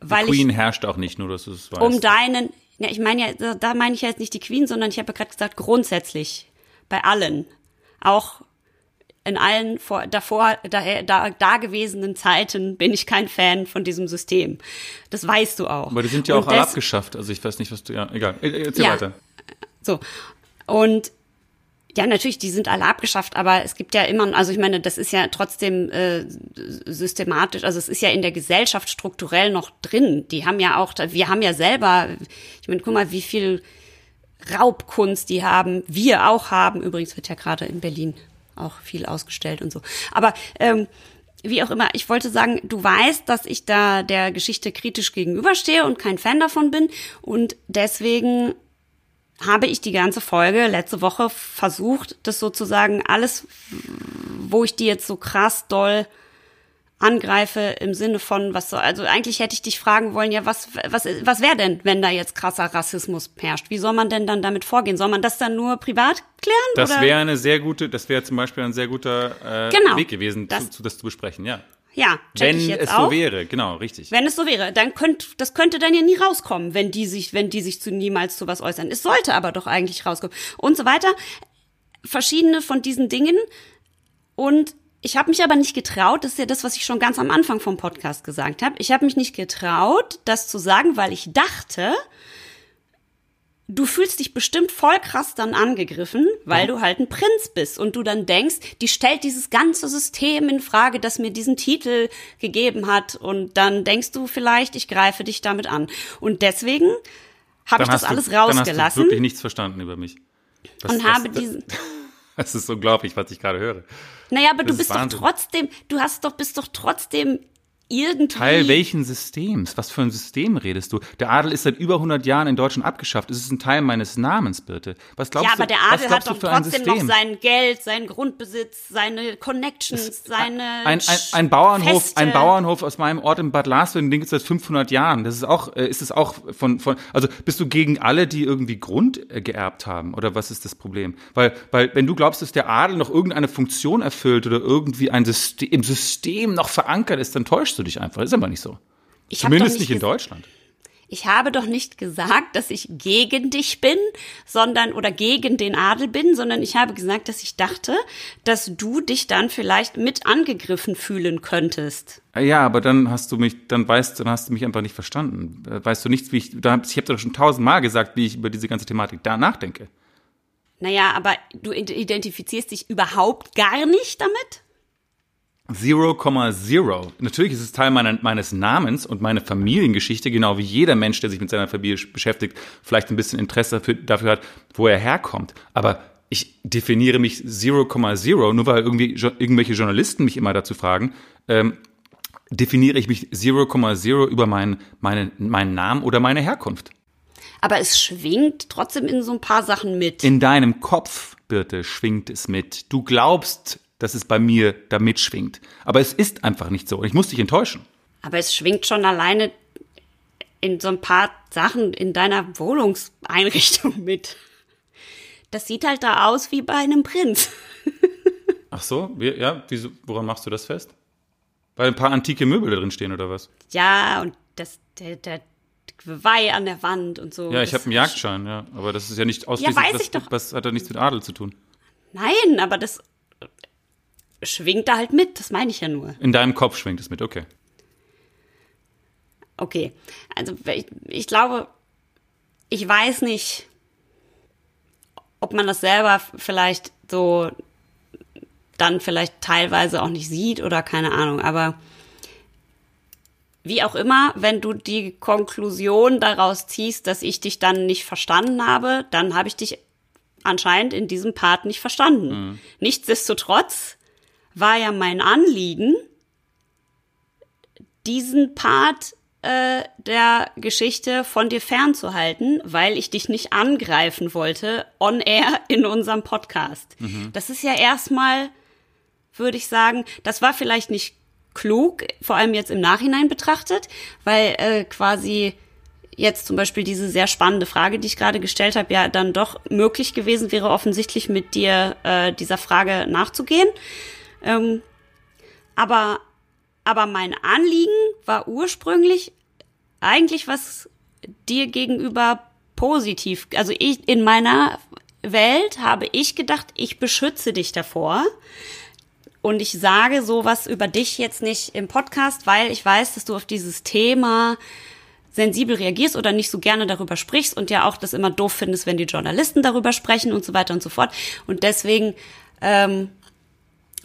weil Die Queen ich, herrscht auch nicht, nur dass du es weißt. Um deinen, ja, ich meine ja, da meine ich ja jetzt nicht die Queen, sondern ich habe ja gerade gesagt, grundsätzlich bei allen. Auch in allen vor, davor, da, da, da gewesenen Zeiten bin ich kein Fan von diesem System. Das weißt du auch. Aber die sind ja Und auch alle abgeschafft. Also ich weiß nicht, was du, ja, egal. Erzähl ja, weiter. So. Und ja, natürlich, die sind alle abgeschafft, aber es gibt ja immer, also ich meine, das ist ja trotzdem äh, systematisch, also es ist ja in der Gesellschaft strukturell noch drin. Die haben ja auch, wir haben ja selber, ich meine, guck mal, wie viel Raubkunst die haben, wir auch haben. Übrigens wird ja gerade in Berlin auch viel ausgestellt und so. Aber ähm, wie auch immer, ich wollte sagen, du weißt, dass ich da der Geschichte kritisch gegenüberstehe und kein Fan davon bin und deswegen habe ich die ganze Folge letzte Woche versucht, das sozusagen alles, wo ich die jetzt so krass doll angreife im Sinne von, was so, also eigentlich hätte ich dich fragen wollen, ja, was, was, was wäre denn, wenn da jetzt krasser Rassismus herrscht? Wie soll man denn dann damit vorgehen? Soll man das dann nur privat klären? Das wäre eine sehr gute, das wäre zum Beispiel ein sehr guter äh, genau, Weg gewesen, das, zu, zu, das zu besprechen, ja. Ja, wenn es auch. so wäre, genau, richtig. Wenn es so wäre, dann könnte das könnte dann ja nie rauskommen, wenn die sich, wenn die sich zu niemals zu was äußern. Es sollte aber doch eigentlich rauskommen und so weiter. Verschiedene von diesen Dingen und ich habe mich aber nicht getraut, das ist ja das, was ich schon ganz am Anfang vom Podcast gesagt habe. Ich habe mich nicht getraut, das zu sagen, weil ich dachte, du fühlst dich bestimmt voll krass dann angegriffen, weil ja. du halt ein Prinz bist und du dann denkst, die stellt dieses ganze System in Frage, das mir diesen Titel gegeben hat und dann denkst du vielleicht, ich greife dich damit an. Und deswegen habe ich das alles du, rausgelassen. Dann hast du wirklich nichts verstanden über mich. Was, und was, habe diesen Das ist unglaublich, was ich gerade höre. Naja, aber das du bist doch trotzdem, du hast doch, bist doch trotzdem irgendwie. Teil welchen Systems? Was für ein System redest du? Der Adel ist seit über 100 Jahren in Deutschland abgeschafft. Es ist ein Teil meines Namens, bitte. Was glaubst ja, aber der Adel hat doch trotzdem noch sein Geld, sein Grundbesitz, seine Connections, seine. Ein, ein, ein Bauernhof, Feste. ein Bauernhof aus meinem Ort in Bad Larsveen, den gibt es seit 500 Jahren. Das ist auch, äh, ist es auch von, von, also bist du gegen alle, die irgendwie Grund äh, geerbt haben? Oder was ist das Problem? Weil, weil, wenn du glaubst, dass der Adel noch irgendeine Funktion erfüllt oder irgendwie ein System, im System noch verankert ist, dann täuschst du du dich einfach. Ist aber nicht so. Ich Zumindest nicht, nicht in Deutschland. Ich habe doch nicht gesagt, dass ich gegen dich bin, sondern oder gegen den Adel bin, sondern ich habe gesagt, dass ich dachte, dass du dich dann vielleicht mit angegriffen fühlen könntest. Ja, aber dann hast du mich, dann weißt, dann hast du mich einfach nicht verstanden. Weißt du nichts, wie ich, da, ich habe doch schon tausendmal gesagt, wie ich über diese ganze Thematik da nachdenke. Naja, aber du identifizierst dich überhaupt gar nicht damit? 0,0. Natürlich ist es Teil meiner, meines Namens und meine Familiengeschichte, genau wie jeder Mensch, der sich mit seiner Familie beschäftigt, vielleicht ein bisschen Interesse dafür, dafür hat, wo er herkommt. Aber ich definiere mich 0,0, nur weil irgendwie irgendwelche Journalisten mich immer dazu fragen, ähm, definiere ich mich 0,0 über meinen, meinen, meinen Namen oder meine Herkunft. Aber es schwingt trotzdem in so ein paar Sachen mit. In deinem Kopf, Birte, schwingt es mit. Du glaubst, dass es bei mir da mitschwingt. Aber es ist einfach nicht so. Ich muss dich enttäuschen. Aber es schwingt schon alleine in so ein paar Sachen in deiner Wohnungseinrichtung mit. Das sieht halt da aus wie bei einem Prinz. Ach so, ja, wieso, woran machst du das fest? Weil ein paar antike Möbel da drin stehen oder was? Ja, und das, der, der Weih an der Wand und so. Ja, ich habe einen Jagdschein, ja, aber das ist ja nicht ausschließlich, ja, weiß was, ich doch. was hat da nichts mit Adel zu tun? Nein, aber das schwingt da halt mit, das meine ich ja nur. In deinem Kopf schwingt es mit, okay. Okay, also ich, ich glaube, ich weiß nicht, ob man das selber vielleicht so dann vielleicht teilweise auch nicht sieht oder keine Ahnung, aber wie auch immer, wenn du die Konklusion daraus ziehst, dass ich dich dann nicht verstanden habe, dann habe ich dich anscheinend in diesem Part nicht verstanden. Mhm. Nichtsdestotrotz war ja mein Anliegen, diesen Part äh, der Geschichte von dir fernzuhalten, weil ich dich nicht angreifen wollte on air in unserem Podcast. Mhm. Das ist ja erstmal, würde ich sagen, das war vielleicht nicht klug, vor allem jetzt im Nachhinein betrachtet, weil äh, quasi jetzt zum Beispiel diese sehr spannende Frage, die ich gerade gestellt habe, ja dann doch möglich gewesen wäre, offensichtlich mit dir äh, dieser Frage nachzugehen. Ähm, aber, aber mein Anliegen war ursprünglich eigentlich was dir gegenüber positiv. Also ich, in meiner Welt habe ich gedacht, ich beschütze dich davor. Und ich sage sowas über dich jetzt nicht im Podcast, weil ich weiß, dass du auf dieses Thema sensibel reagierst oder nicht so gerne darüber sprichst und ja auch das immer doof findest, wenn die Journalisten darüber sprechen und so weiter und so fort. Und deswegen ähm,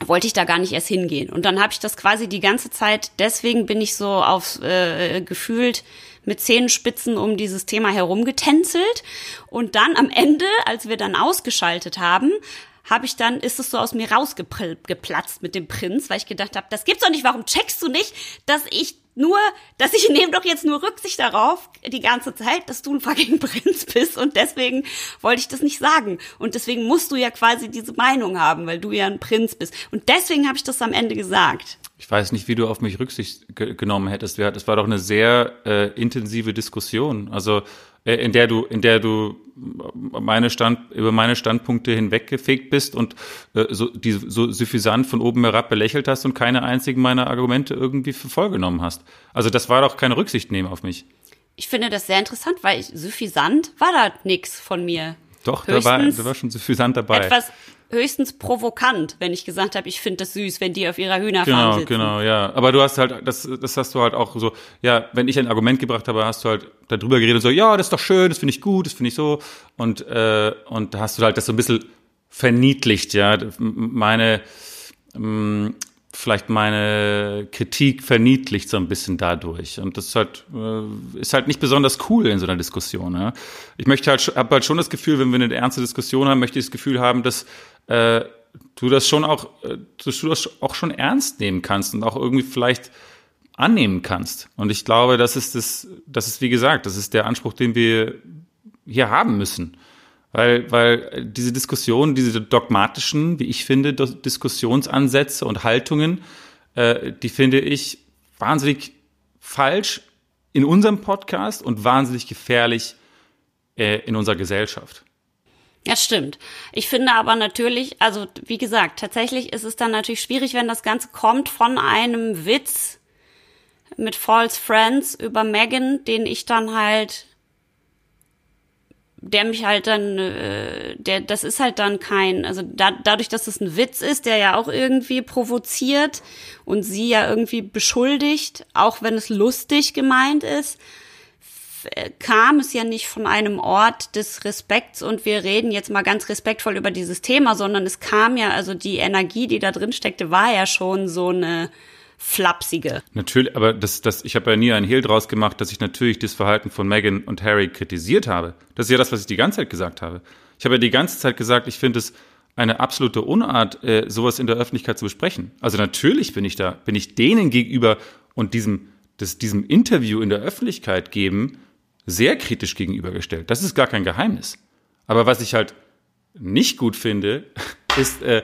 wollte ich da gar nicht erst hingehen. Und dann habe ich das quasi die ganze Zeit, deswegen bin ich so auf äh, gefühlt mit Zehenspitzen um dieses Thema herumgetänzelt. Und dann am Ende, als wir dann ausgeschaltet haben, habe ich dann, ist es so aus mir rausgeplatzt mit dem Prinz, weil ich gedacht habe, das gibt's doch nicht, warum checkst du nicht, dass ich nur, dass ich nehme doch jetzt nur Rücksicht darauf die ganze Zeit, dass du ein fucking Prinz bist und deswegen wollte ich das nicht sagen und deswegen musst du ja quasi diese Meinung haben, weil du ja ein Prinz bist und deswegen habe ich das am Ende gesagt. ich weiß nicht, wie du auf mich Rücksicht genommen hättest. Es war doch eine sehr äh, intensive Diskussion. Also in der du, in der du meine Stand, über meine Standpunkte hinweggefegt bist und äh, so, die so suffisant von oben herab belächelt hast und keine einzigen meiner Argumente irgendwie für voll genommen hast. Also das war doch keine Rücksicht nehmen auf mich. Ich finde das sehr interessant, weil ich, suffisant war da nix von mir. Doch, da war, da war schon suffisant dabei. Etwas höchstens provokant, wenn ich gesagt habe, ich finde das süß, wenn die auf ihrer Hühnerfarm genau, sitzen. Genau, genau, ja. Aber du hast halt, das, das hast du halt auch so, ja, wenn ich ein Argument gebracht habe, hast du halt darüber geredet und so, ja, das ist doch schön, das finde ich gut, das finde ich so. Und, äh, und da hast du halt das so ein bisschen verniedlicht, ja. Meine, ähm, vielleicht meine Kritik verniedlicht so ein bisschen dadurch. Und das ist halt, äh, ist halt nicht besonders cool in so einer Diskussion. Ja? Ich möchte halt, habe halt schon das Gefühl, wenn wir eine ernste Diskussion haben, möchte ich das Gefühl haben, dass äh, du das schon auch, äh, dass du das auch schon ernst nehmen kannst und auch irgendwie vielleicht annehmen kannst. Und ich glaube, das ist das, das ist wie gesagt, das ist der Anspruch, den wir hier haben müssen. Weil, weil diese Diskussion, diese dogmatischen, wie ich finde, Diskussionsansätze und Haltungen, äh, die finde ich wahnsinnig falsch in unserem Podcast und wahnsinnig gefährlich äh, in unserer Gesellschaft. Ja, stimmt. Ich finde aber natürlich, also wie gesagt, tatsächlich ist es dann natürlich schwierig, wenn das Ganze kommt von einem Witz mit False Friends über Megan, den ich dann halt der mich halt dann, äh, der, das ist halt dann kein, also da, dadurch, dass es ein Witz ist, der ja auch irgendwie provoziert und sie ja irgendwie beschuldigt, auch wenn es lustig gemeint ist, kam es ja nicht von einem Ort des Respekts und wir reden jetzt mal ganz respektvoll über dieses Thema, sondern es kam ja, also die Energie, die da drin steckte, war ja schon so eine, flapsige. Natürlich, aber das, das, ich habe ja nie einen Hehl draus gemacht, dass ich natürlich das Verhalten von Meghan und Harry kritisiert habe. Das ist ja das, was ich die ganze Zeit gesagt habe. Ich habe ja die ganze Zeit gesagt, ich finde es eine absolute Unart, äh, sowas in der Öffentlichkeit zu besprechen. Also natürlich bin ich da, bin ich denen gegenüber und diesem, das, diesem Interview in der Öffentlichkeit geben, sehr kritisch gegenübergestellt. Das ist gar kein Geheimnis. Aber was ich halt nicht gut finde, ist, äh,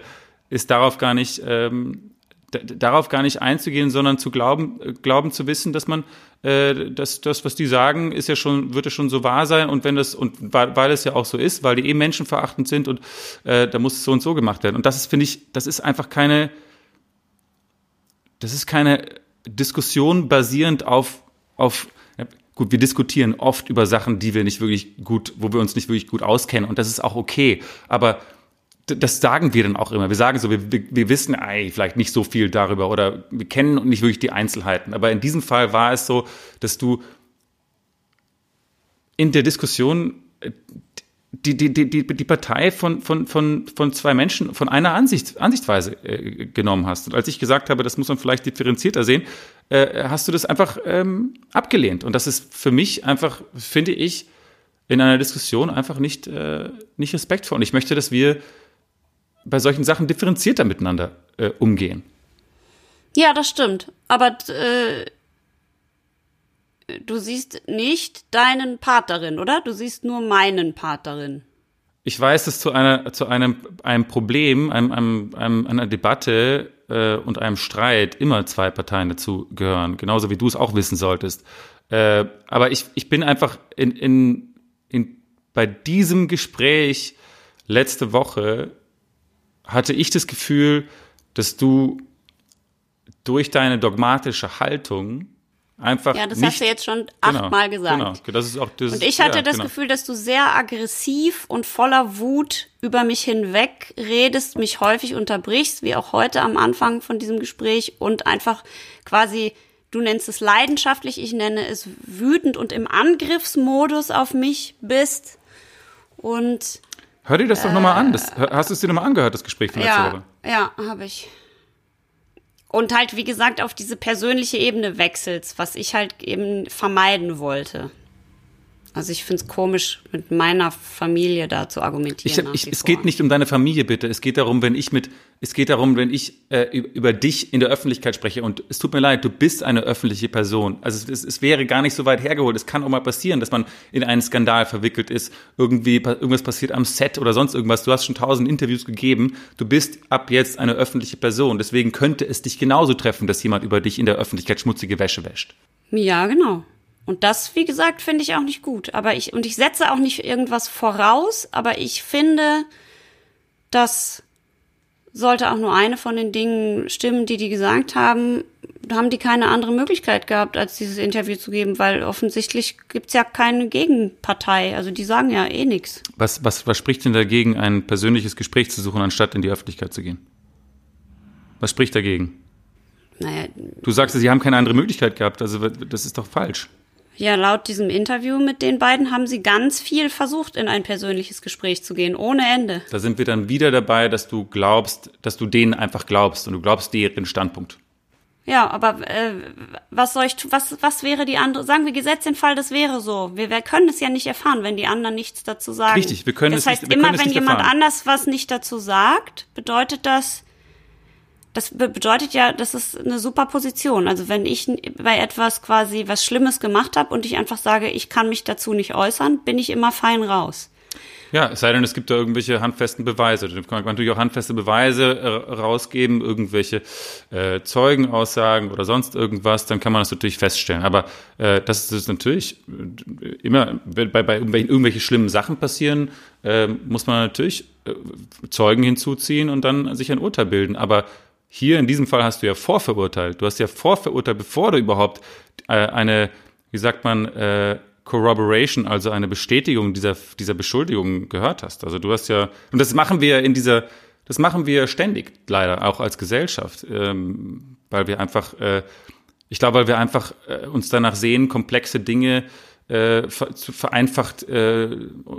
ist darauf gar nicht ähm, darauf gar nicht einzugehen, sondern zu glauben, äh, glauben zu wissen, dass man, äh, dass das, was die sagen, ist ja schon, wird ja schon so wahr sein und wenn das und weil, weil es ja auch so ist, weil die eh menschenverachtend sind und äh, da muss es so und so gemacht werden. Und das ist, finde ich, das ist einfach keine, das ist keine Diskussion basierend auf auf gut, wir diskutieren oft über Sachen, die wir nicht wirklich gut, wo wir uns nicht wirklich gut auskennen und das ist auch okay, aber das sagen wir dann auch immer. Wir sagen so, wir, wir, wir wissen ey, vielleicht nicht so viel darüber oder wir kennen nicht wirklich die Einzelheiten. Aber in diesem Fall war es so, dass du in der Diskussion äh, die, die, die, die, die Partei von, von, von, von zwei Menschen, von einer Ansicht, Ansichtsweise äh, genommen hast. Und als ich gesagt habe, das muss man vielleicht differenzierter sehen, äh, hast du das einfach ähm, abgelehnt. Und das ist für mich einfach, finde ich, in einer Diskussion einfach nicht, äh, nicht respektvoll. Und ich möchte, dass wir bei solchen Sachen differenzierter miteinander äh, umgehen. Ja, das stimmt. Aber äh, du siehst nicht deinen Part darin, oder? Du siehst nur meinen Part darin. Ich weiß, dass zu einer zu einem einem Problem, einem, einem, einem einer Debatte äh, und einem Streit immer zwei Parteien dazu gehören, genauso wie du es auch wissen solltest. Äh, aber ich ich bin einfach in in in bei diesem Gespräch letzte Woche hatte ich das Gefühl, dass du durch deine dogmatische Haltung einfach. Ja, das nicht, hast du jetzt schon genau, achtmal genau, gesagt. Genau, das ist auch das, und ich hatte ja, das genau. Gefühl, dass du sehr aggressiv und voller Wut über mich hinweg redest, mich häufig unterbrichst, wie auch heute am Anfang von diesem Gespräch und einfach quasi, du nennst es leidenschaftlich, ich nenne es wütend und im Angriffsmodus auf mich bist. Und Hör dir das doch nochmal an. Das, hast du es dir nochmal angehört, das Gespräch von letzter ja, Woche? Ja, habe ich. Und halt, wie gesagt, auf diese persönliche Ebene wechselst, was ich halt eben vermeiden wollte. Also ich finde es komisch, mit meiner Familie da zu argumentieren. Ich, ich, es geht nicht um deine Familie, bitte. Es geht darum, wenn ich mit, es geht darum, wenn ich äh, über dich in der Öffentlichkeit spreche. Und es tut mir leid, du bist eine öffentliche Person. Also es, es wäre gar nicht so weit hergeholt. Es kann auch mal passieren, dass man in einen Skandal verwickelt ist. Irgendwie irgendwas passiert am Set oder sonst irgendwas. Du hast schon tausend Interviews gegeben. Du bist ab jetzt eine öffentliche Person. Deswegen könnte es dich genauso treffen, dass jemand über dich in der Öffentlichkeit schmutzige Wäsche wäscht. Ja, genau. Und das, wie gesagt, finde ich auch nicht gut. Aber ich, und ich setze auch nicht irgendwas voraus, aber ich finde, das sollte auch nur eine von den Dingen stimmen, die die gesagt haben, haben die keine andere Möglichkeit gehabt, als dieses Interview zu geben, weil offensichtlich gibt's ja keine Gegenpartei. Also die sagen ja eh nichts. Was, was, was spricht denn dagegen, ein persönliches Gespräch zu suchen, anstatt in die Öffentlichkeit zu gehen? Was spricht dagegen? Naja. Du sagst, sie haben keine andere Möglichkeit gehabt, also das ist doch falsch. Ja, laut diesem Interview mit den beiden haben sie ganz viel versucht, in ein persönliches Gespräch zu gehen, ohne Ende. Da sind wir dann wieder dabei, dass du glaubst, dass du denen einfach glaubst und du glaubst deren Standpunkt. Ja, aber äh, was soll ich, was, was wäre die andere? Sagen wir gesetzt den Fall, das wäre so. Wir, wir können es ja nicht erfahren, wenn die anderen nichts dazu sagen. Richtig, wir können das es heißt, nicht. Wir immer wenn jemand erfahren. anders was nicht dazu sagt, bedeutet das, das bedeutet ja, das ist eine super Position. Also wenn ich bei etwas quasi was Schlimmes gemacht habe und ich einfach sage, ich kann mich dazu nicht äußern, bin ich immer fein raus. Ja, es sei denn, es gibt da irgendwelche handfesten Beweise. Da kann man natürlich auch handfeste Beweise äh, rausgeben, irgendwelche äh, Zeugenaussagen oder sonst irgendwas, dann kann man das natürlich feststellen. Aber äh, das ist natürlich äh, immer, bei, bei irgendwelchen, irgendwelche schlimmen Sachen passieren, äh, muss man natürlich äh, Zeugen hinzuziehen und dann sich ein Urteil bilden. Aber hier in diesem Fall hast du ja vorverurteilt. Du hast ja vorverurteilt, bevor du überhaupt äh, eine, wie sagt man, äh, Corroboration, also eine Bestätigung dieser, dieser Beschuldigung gehört hast. Also du hast ja, und das machen wir in dieser, das machen wir ständig, leider, auch als Gesellschaft, ähm, weil wir einfach, äh, ich glaube, weil wir einfach äh, uns danach sehen, komplexe Dinge äh, zu vereinfacht äh,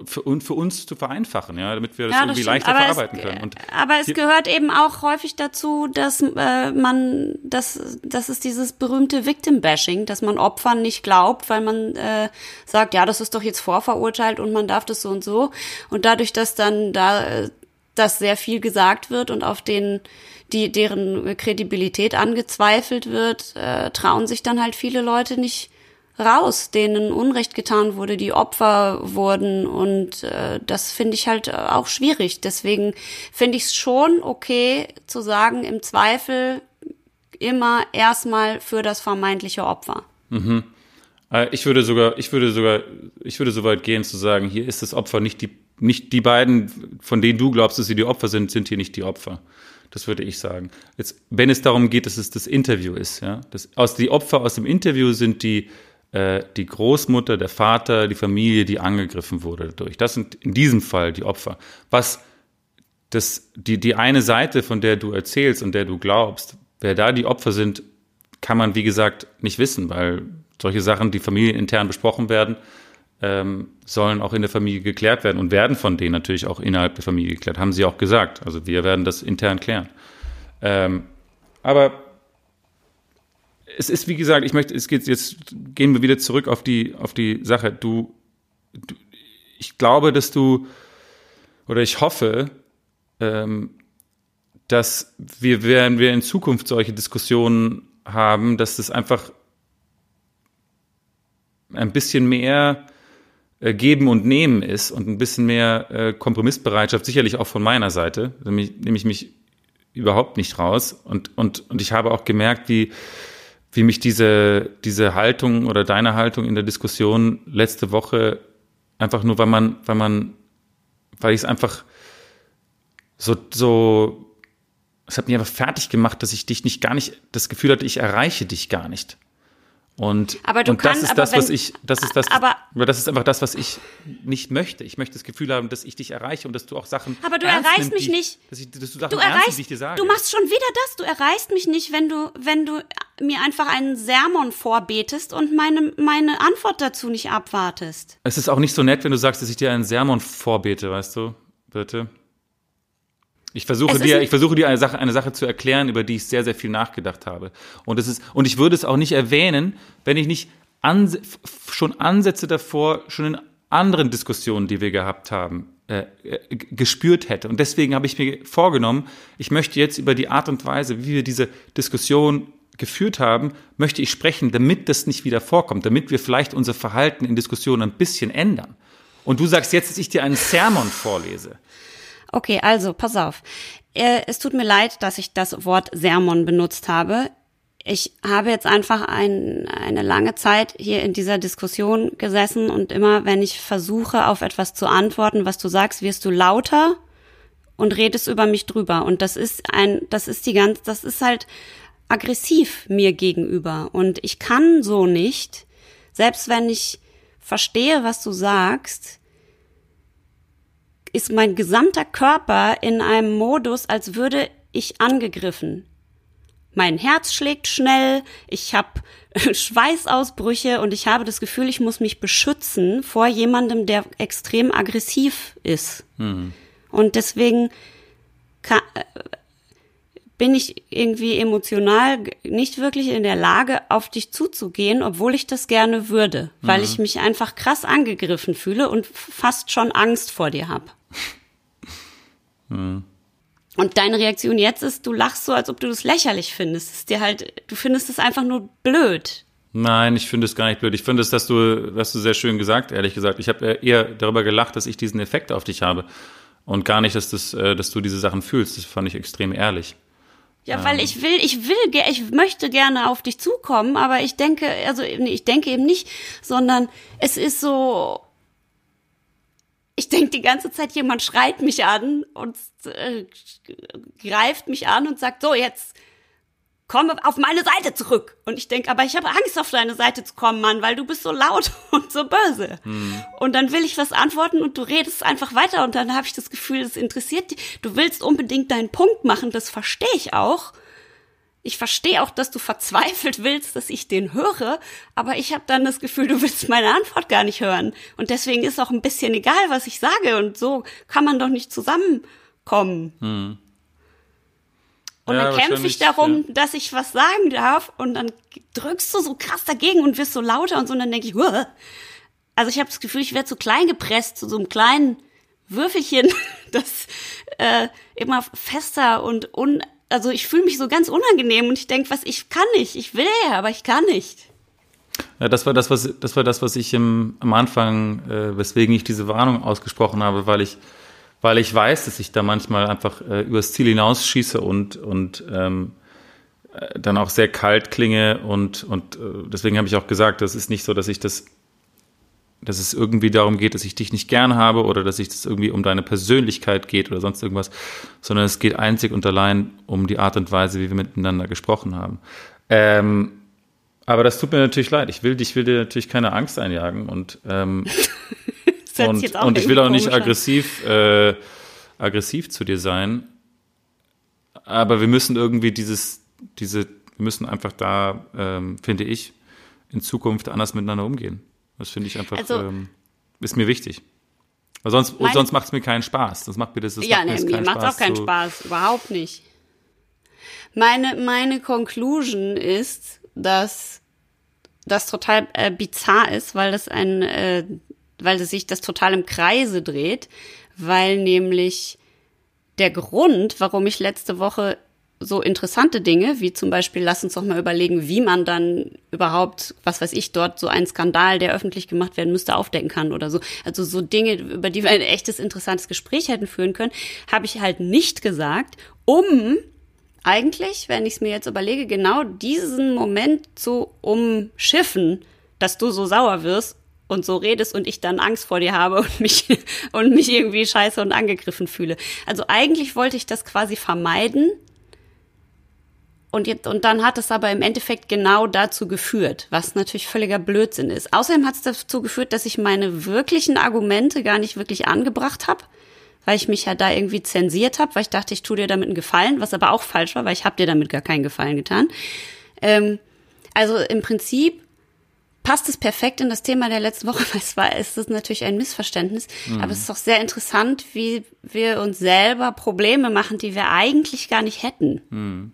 für, und für uns zu vereinfachen, ja, damit wir das, ja, das irgendwie stimmt. leichter aber verarbeiten es, können. Und aber es gehört eben auch häufig dazu, dass äh, man, dass das ist dieses berühmte Victim-Bashing, dass man Opfern nicht glaubt, weil man äh, sagt, ja, das ist doch jetzt vorverurteilt und man darf das so und so. Und dadurch, dass dann da äh, dass sehr viel gesagt wird und auf den die deren Kredibilität angezweifelt wird, äh, trauen sich dann halt viele Leute nicht raus, denen Unrecht getan wurde, die Opfer wurden und äh, das finde ich halt auch schwierig. Deswegen finde ich es schon okay zu sagen, im Zweifel immer erstmal für das vermeintliche Opfer. Mhm. Äh, ich würde sogar, ich würde sogar, ich würde so weit gehen zu sagen, hier ist das Opfer nicht die, nicht die beiden, von denen du glaubst, dass sie die Opfer sind, sind hier nicht die Opfer. Das würde ich sagen. Jetzt, wenn es darum geht, dass es das Interview ist, ja, das, aus die Opfer aus dem Interview sind die äh, die Großmutter, der Vater, die Familie, die angegriffen wurde dadurch. Das sind in diesem Fall die Opfer. Was das, die, die eine Seite, von der du erzählst und der du glaubst, wer da die Opfer sind, kann man, wie gesagt, nicht wissen, weil solche Sachen, die familienintern besprochen werden, ähm, sollen auch in der Familie geklärt werden und werden von denen natürlich auch innerhalb der Familie geklärt, haben sie auch gesagt. Also wir werden das intern klären. Ähm, aber es ist, wie gesagt, ich möchte, es geht jetzt, gehen wir wieder zurück auf die, auf die Sache. Du, du ich glaube, dass du, oder ich hoffe, ähm, dass wir, werden wir in Zukunft solche Diskussionen haben, dass das einfach ein bisschen mehr äh, geben und nehmen ist und ein bisschen mehr äh, Kompromissbereitschaft, sicherlich auch von meiner Seite, nämlich nehme ich mich überhaupt nicht raus und, und, und ich habe auch gemerkt, wie, wie mich diese, diese Haltung oder deine Haltung in der Diskussion letzte Woche einfach nur, weil man, weil man, weil ich es einfach so, so, es hat mich einfach fertig gemacht, dass ich dich nicht gar nicht, das Gefühl hatte, ich erreiche dich gar nicht. Und, aber du und kannst, das ist das, was ich, das ist das, aber, das ist einfach das, was ich nicht möchte. Ich möchte das Gefühl haben, dass ich dich erreiche und dass du auch Sachen. Aber du erreichst nimmst, mich die, nicht. Dass, ich, dass du Sachen du erreichst, die ich dir sage. Du machst schon wieder das. Du erreichst mich nicht, wenn du, wenn du mir einfach einen Sermon vorbetest und meine, meine Antwort dazu nicht abwartest. Es ist auch nicht so nett, wenn du sagst, dass ich dir einen Sermon vorbete, weißt du, bitte. Ich versuche dir, ich versuche dir eine Sache, eine Sache zu erklären, über die ich sehr, sehr viel nachgedacht habe. Und es ist, und ich würde es auch nicht erwähnen, wenn ich nicht Ans schon Ansätze davor, schon in anderen Diskussionen, die wir gehabt haben, äh, äh gespürt hätte. Und deswegen habe ich mir vorgenommen, ich möchte jetzt über die Art und Weise, wie wir diese Diskussion geführt haben, möchte ich sprechen, damit das nicht wieder vorkommt, damit wir vielleicht unser Verhalten in Diskussionen ein bisschen ändern. Und du sagst jetzt, dass ich dir einen Sermon vorlese. Okay, also pass auf. Äh, es tut mir leid, dass ich das Wort Sermon benutzt habe. Ich habe jetzt einfach ein, eine lange Zeit hier in dieser Diskussion gesessen und immer, wenn ich versuche, auf etwas zu antworten, was du sagst, wirst du lauter und redest über mich drüber. Und das ist ein, das ist die ganz, das ist halt aggressiv mir gegenüber. Und ich kann so nicht, selbst wenn ich verstehe, was du sagst, ist mein gesamter Körper in einem Modus, als würde ich angegriffen. Mein Herz schlägt schnell, ich habe Schweißausbrüche und ich habe das Gefühl, ich muss mich beschützen vor jemandem, der extrem aggressiv ist. Mhm. Und deswegen kann, bin ich irgendwie emotional nicht wirklich in der Lage, auf dich zuzugehen, obwohl ich das gerne würde, weil mhm. ich mich einfach krass angegriffen fühle und fast schon Angst vor dir habe. Mhm. Und deine Reaktion jetzt ist, du lachst so, als ob du das lächerlich findest. Es ist dir halt, du findest es einfach nur blöd. Nein, ich finde es gar nicht blöd. Ich finde es, dass du, hast du sehr schön gesagt, ehrlich gesagt. Ich habe eher darüber gelacht, dass ich diesen Effekt auf dich habe und gar nicht, dass, das, äh, dass du diese Sachen fühlst. Das fand ich extrem ehrlich. Ja, weil ähm. ich will, ich will, ich möchte gerne auf dich zukommen, aber ich denke, also ich denke eben nicht, sondern es ist so, ich denke die ganze Zeit, jemand schreit mich an und äh, greift mich an und sagt, so jetzt komm auf meine Seite zurück. Und ich denke, aber ich habe Angst, auf deine Seite zu kommen, Mann, weil du bist so laut und so böse. Hm. Und dann will ich was antworten und du redest einfach weiter und dann habe ich das Gefühl, das interessiert dich. Du willst unbedingt deinen Punkt machen, das verstehe ich auch. Ich verstehe auch, dass du verzweifelt willst, dass ich den höre, aber ich habe dann das Gefühl, du willst meine Antwort gar nicht hören. Und deswegen ist auch ein bisschen egal, was ich sage. Und so kann man doch nicht zusammenkommen. Hm. Und ja, dann kämpfe ich darum, ja. dass ich was sagen darf und dann drückst du so krass dagegen und wirst so lauter und so und dann denke ich, Huah. also ich habe das Gefühl, ich werde so klein gepresst zu so einem kleinen Würfelchen, das äh, immer fester und un also ich fühle mich so ganz unangenehm und ich denke, was ich kann nicht, ich will ja, aber ich kann nicht. Ja, das war das, was das war das, was ich im, am Anfang, äh, weswegen ich diese Warnung ausgesprochen habe, weil ich weil ich weiß, dass ich da manchmal einfach äh, übers Ziel hinausschieße und, und ähm, äh, dann auch sehr kalt klinge und, und äh, deswegen habe ich auch gesagt, das ist nicht so, dass ich das, dass es irgendwie darum geht, dass ich dich nicht gern habe oder dass es das irgendwie um deine Persönlichkeit geht oder sonst irgendwas, sondern es geht einzig und allein um die Art und Weise, wie wir miteinander gesprochen haben. Ähm, aber das tut mir natürlich leid. Ich will, ich will dir natürlich keine Angst einjagen und ähm, und, und ich will auch nicht aggressiv, äh, aggressiv zu dir sein. Aber wir müssen irgendwie dieses, diese, wir müssen einfach da, ähm, finde ich, in Zukunft anders miteinander umgehen. Das finde ich einfach, also, ähm, ist mir wichtig. Weil sonst, mein, sonst macht es mir keinen Spaß. Das macht mir das, das ja, macht nee, mir macht auch keinen Spaß, überhaupt nicht. Meine, meine Conclusion ist, dass das total äh, bizarr ist, weil das ein äh, weil sich das total im Kreise dreht, weil nämlich der Grund, warum ich letzte Woche so interessante Dinge, wie zum Beispiel, lass uns doch mal überlegen, wie man dann überhaupt, was weiß ich, dort so einen Skandal, der öffentlich gemacht werden müsste, aufdecken kann oder so. Also so Dinge, über die wir ein echtes, interessantes Gespräch hätten führen können, habe ich halt nicht gesagt, um eigentlich, wenn ich es mir jetzt überlege, genau diesen Moment zu umschiffen, dass du so sauer wirst und so redest und ich dann Angst vor dir habe und mich, und mich irgendwie scheiße und angegriffen fühle. Also eigentlich wollte ich das quasi vermeiden. Und, jetzt, und dann hat es aber im Endeffekt genau dazu geführt, was natürlich völliger Blödsinn ist. Außerdem hat es dazu geführt, dass ich meine wirklichen Argumente gar nicht wirklich angebracht habe, weil ich mich ja da irgendwie zensiert habe, weil ich dachte, ich tue dir damit einen Gefallen, was aber auch falsch war, weil ich habe dir damit gar keinen Gefallen getan. Ähm, also im Prinzip passt es perfekt in das Thema der letzten Woche, weil es war, es ist natürlich ein Missverständnis, mhm. aber es ist doch sehr interessant, wie wir uns selber Probleme machen, die wir eigentlich gar nicht hätten. Mhm.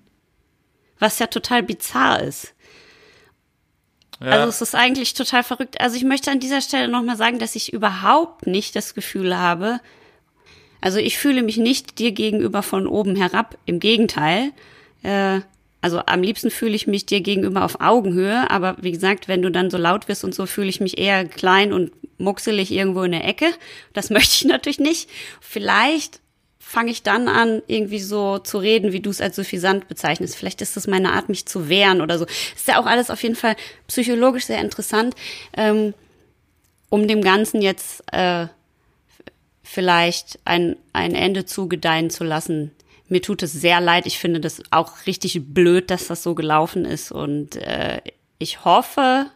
Was ja total bizarr ist. Ja. Also es ist eigentlich total verrückt. Also ich möchte an dieser Stelle nochmal sagen, dass ich überhaupt nicht das Gefühl habe, also ich fühle mich nicht dir gegenüber von oben herab. Im Gegenteil. Äh, also am liebsten fühle ich mich dir gegenüber auf Augenhöhe, aber wie gesagt, wenn du dann so laut wirst und so, fühle ich mich eher klein und muckselig irgendwo in der Ecke. Das möchte ich natürlich nicht. Vielleicht fange ich dann an, irgendwie so zu reden, wie du es als suffisant bezeichnest. Vielleicht ist das meine Art, mich zu wehren oder so. Ist ja auch alles auf jeden Fall psychologisch sehr interessant, ähm, um dem Ganzen jetzt äh, vielleicht ein, ein Ende zugedeihen zu lassen. Mir tut es sehr leid. Ich finde das auch richtig blöd, dass das so gelaufen ist. Und äh, ich hoffe,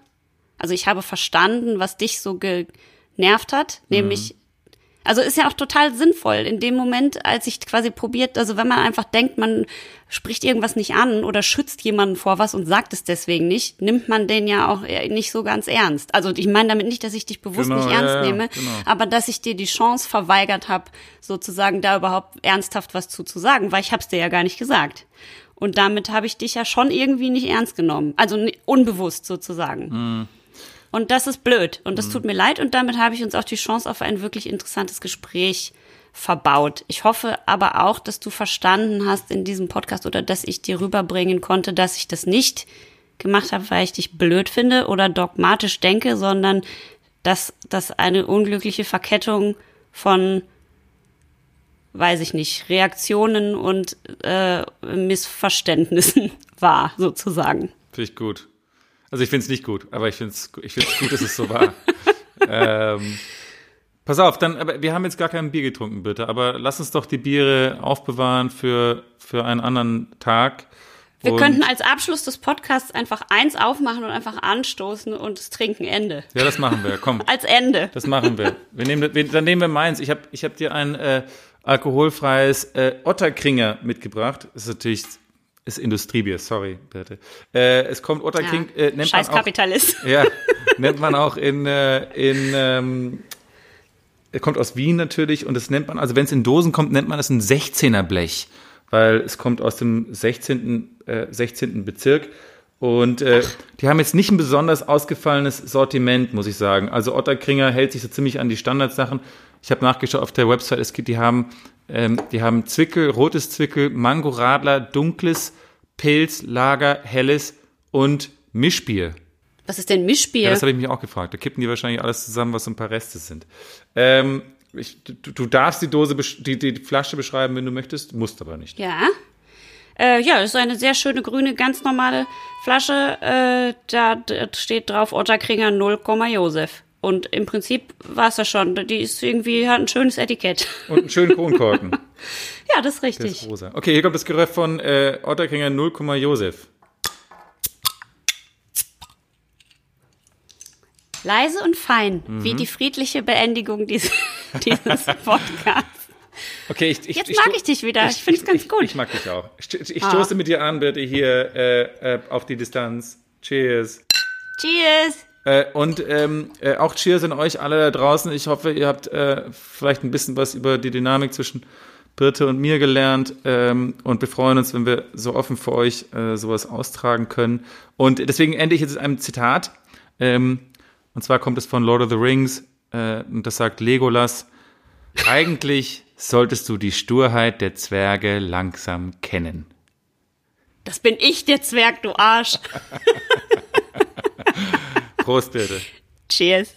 also ich habe verstanden, was dich so genervt hat, mhm. Also ist ja auch total sinnvoll in dem Moment, als ich quasi probiert, also wenn man einfach denkt, man spricht irgendwas nicht an oder schützt jemanden vor was und sagt es deswegen nicht, nimmt man den ja auch nicht so ganz ernst. Also ich meine damit nicht, dass ich dich bewusst genau, nicht ernst ja, nehme, genau. aber dass ich dir die Chance verweigert habe, sozusagen da überhaupt ernsthaft was zu, zu sagen, weil ich hab's dir ja gar nicht gesagt. Und damit habe ich dich ja schon irgendwie nicht ernst genommen, also unbewusst sozusagen. Mhm. Und das ist blöd und das mhm. tut mir leid und damit habe ich uns auch die Chance auf ein wirklich interessantes Gespräch verbaut. Ich hoffe aber auch, dass du verstanden hast in diesem Podcast oder dass ich dir rüberbringen konnte, dass ich das nicht gemacht habe, weil ich dich blöd finde oder dogmatisch denke, sondern dass das eine unglückliche Verkettung von, weiß ich nicht, Reaktionen und äh, Missverständnissen war, sozusagen. Finde ich gut. Also ich finde es nicht gut, aber ich finde es ich find's gut, dass es so war. ähm, pass auf, dann, aber wir haben jetzt gar kein Bier getrunken, bitte, aber lass uns doch die Biere aufbewahren für, für einen anderen Tag. Wir könnten als Abschluss des Podcasts einfach eins aufmachen und einfach anstoßen und es trinken Ende. Ja, das machen wir. Komm. als Ende. Das machen wir. wir, nehmen, wir dann nehmen wir meins. Ich habe ich hab dir ein äh, alkoholfreies äh, Otterkringer mitgebracht. Das ist natürlich ist Industriebier, sorry, bitte. Äh, es kommt Otterkring, ja, äh, nennt Scheiß man auch, Kapitalist. Ja, nennt man auch in, äh, in ähm, er kommt aus Wien natürlich und das nennt man, also wenn es in Dosen kommt, nennt man es ein 16er Blech, weil es kommt aus dem 16. Äh, 16. Bezirk und äh, die haben jetzt nicht ein besonders ausgefallenes Sortiment, muss ich sagen. Also Otterkringer hält sich so ziemlich an die Standardsachen. Ich habe nachgeschaut auf der Website, es gibt, die haben ähm, die haben Zwickel, rotes Zwickel, Mango Radler, dunkles, Pilz, Lager, helles und Mischbier. Was ist denn Mischbier? Ja, das habe ich mich auch gefragt. Da kippen die wahrscheinlich alles zusammen, was so ein paar Reste sind. Ähm, ich, du, du, darfst die Dose, die, die Flasche beschreiben, wenn du möchtest, musst aber nicht. Ja. Äh, ja, ist eine sehr schöne grüne, ganz normale Flasche. Äh, da steht drauf Otterkringer 0, Josef. Und im Prinzip war es ja schon. Die ist irgendwie, hat ein schönes Etikett. Und einen schönen Kronkorken. ja, das ist richtig. Das ist rosa. Okay, hier kommt das Geröff von äh, Otterkringer 0, Josef. Leise und fein, mhm. wie die friedliche Beendigung dieses, dieses Podcasts. Okay, ich, ich, Jetzt mag ich, ich dich wieder. Ich, ich finde es ganz gut. Ich mag dich auch. Ich, ah. stoße mit dir an, bitte, hier äh, äh, auf die Distanz. Cheers. Cheers. Äh, und ähm, äh, auch Cheers an euch alle da draußen. Ich hoffe, ihr habt äh, vielleicht ein bisschen was über die Dynamik zwischen Birte und mir gelernt. Ähm, und wir freuen uns, wenn wir so offen für euch äh, sowas austragen können. Und deswegen ende ich jetzt mit einem Zitat. Ähm, und zwar kommt es von Lord of the Rings. Äh, und das sagt Legolas. Eigentlich solltest du die Sturheit der Zwerge langsam kennen. Das bin ich, der Zwerg, du Arsch. Prost, bitte. Cheers.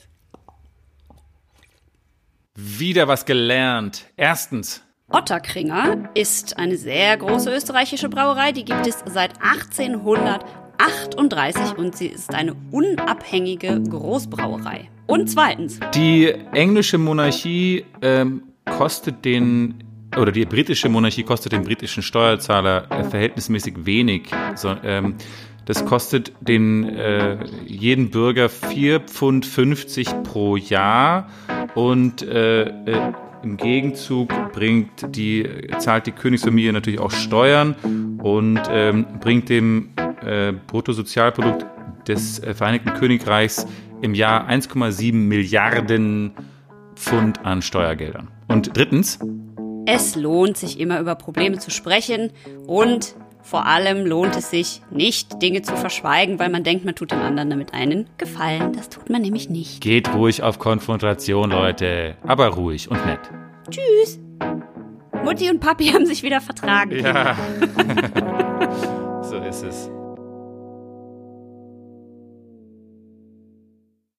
Wieder was gelernt. Erstens. Otterkringer ist eine sehr große österreichische Brauerei. Die gibt es seit 1838 und sie ist eine unabhängige Großbrauerei. Und zweitens. Die englische Monarchie ähm, kostet den oder die britische Monarchie kostet den britischen Steuerzahler äh, verhältnismäßig wenig. So, ähm, das kostet den äh, jeden Bürger 4,50 Pfund pro Jahr und äh, äh, im Gegenzug bringt die, zahlt die Königsfamilie natürlich auch Steuern und ähm, bringt dem äh, Bruttosozialprodukt des äh, Vereinigten Königreichs im Jahr 1,7 Milliarden Pfund an Steuergeldern. Und drittens. Es lohnt sich immer über Probleme zu sprechen und vor allem lohnt es sich nicht, Dinge zu verschweigen, weil man denkt, man tut dem anderen damit einen Gefallen. Das tut man nämlich nicht. Geht ruhig auf Konfrontation, Leute. Aber ruhig und nett. Tschüss. Mutti und Papi haben sich wieder vertragen. Ja. so ist es.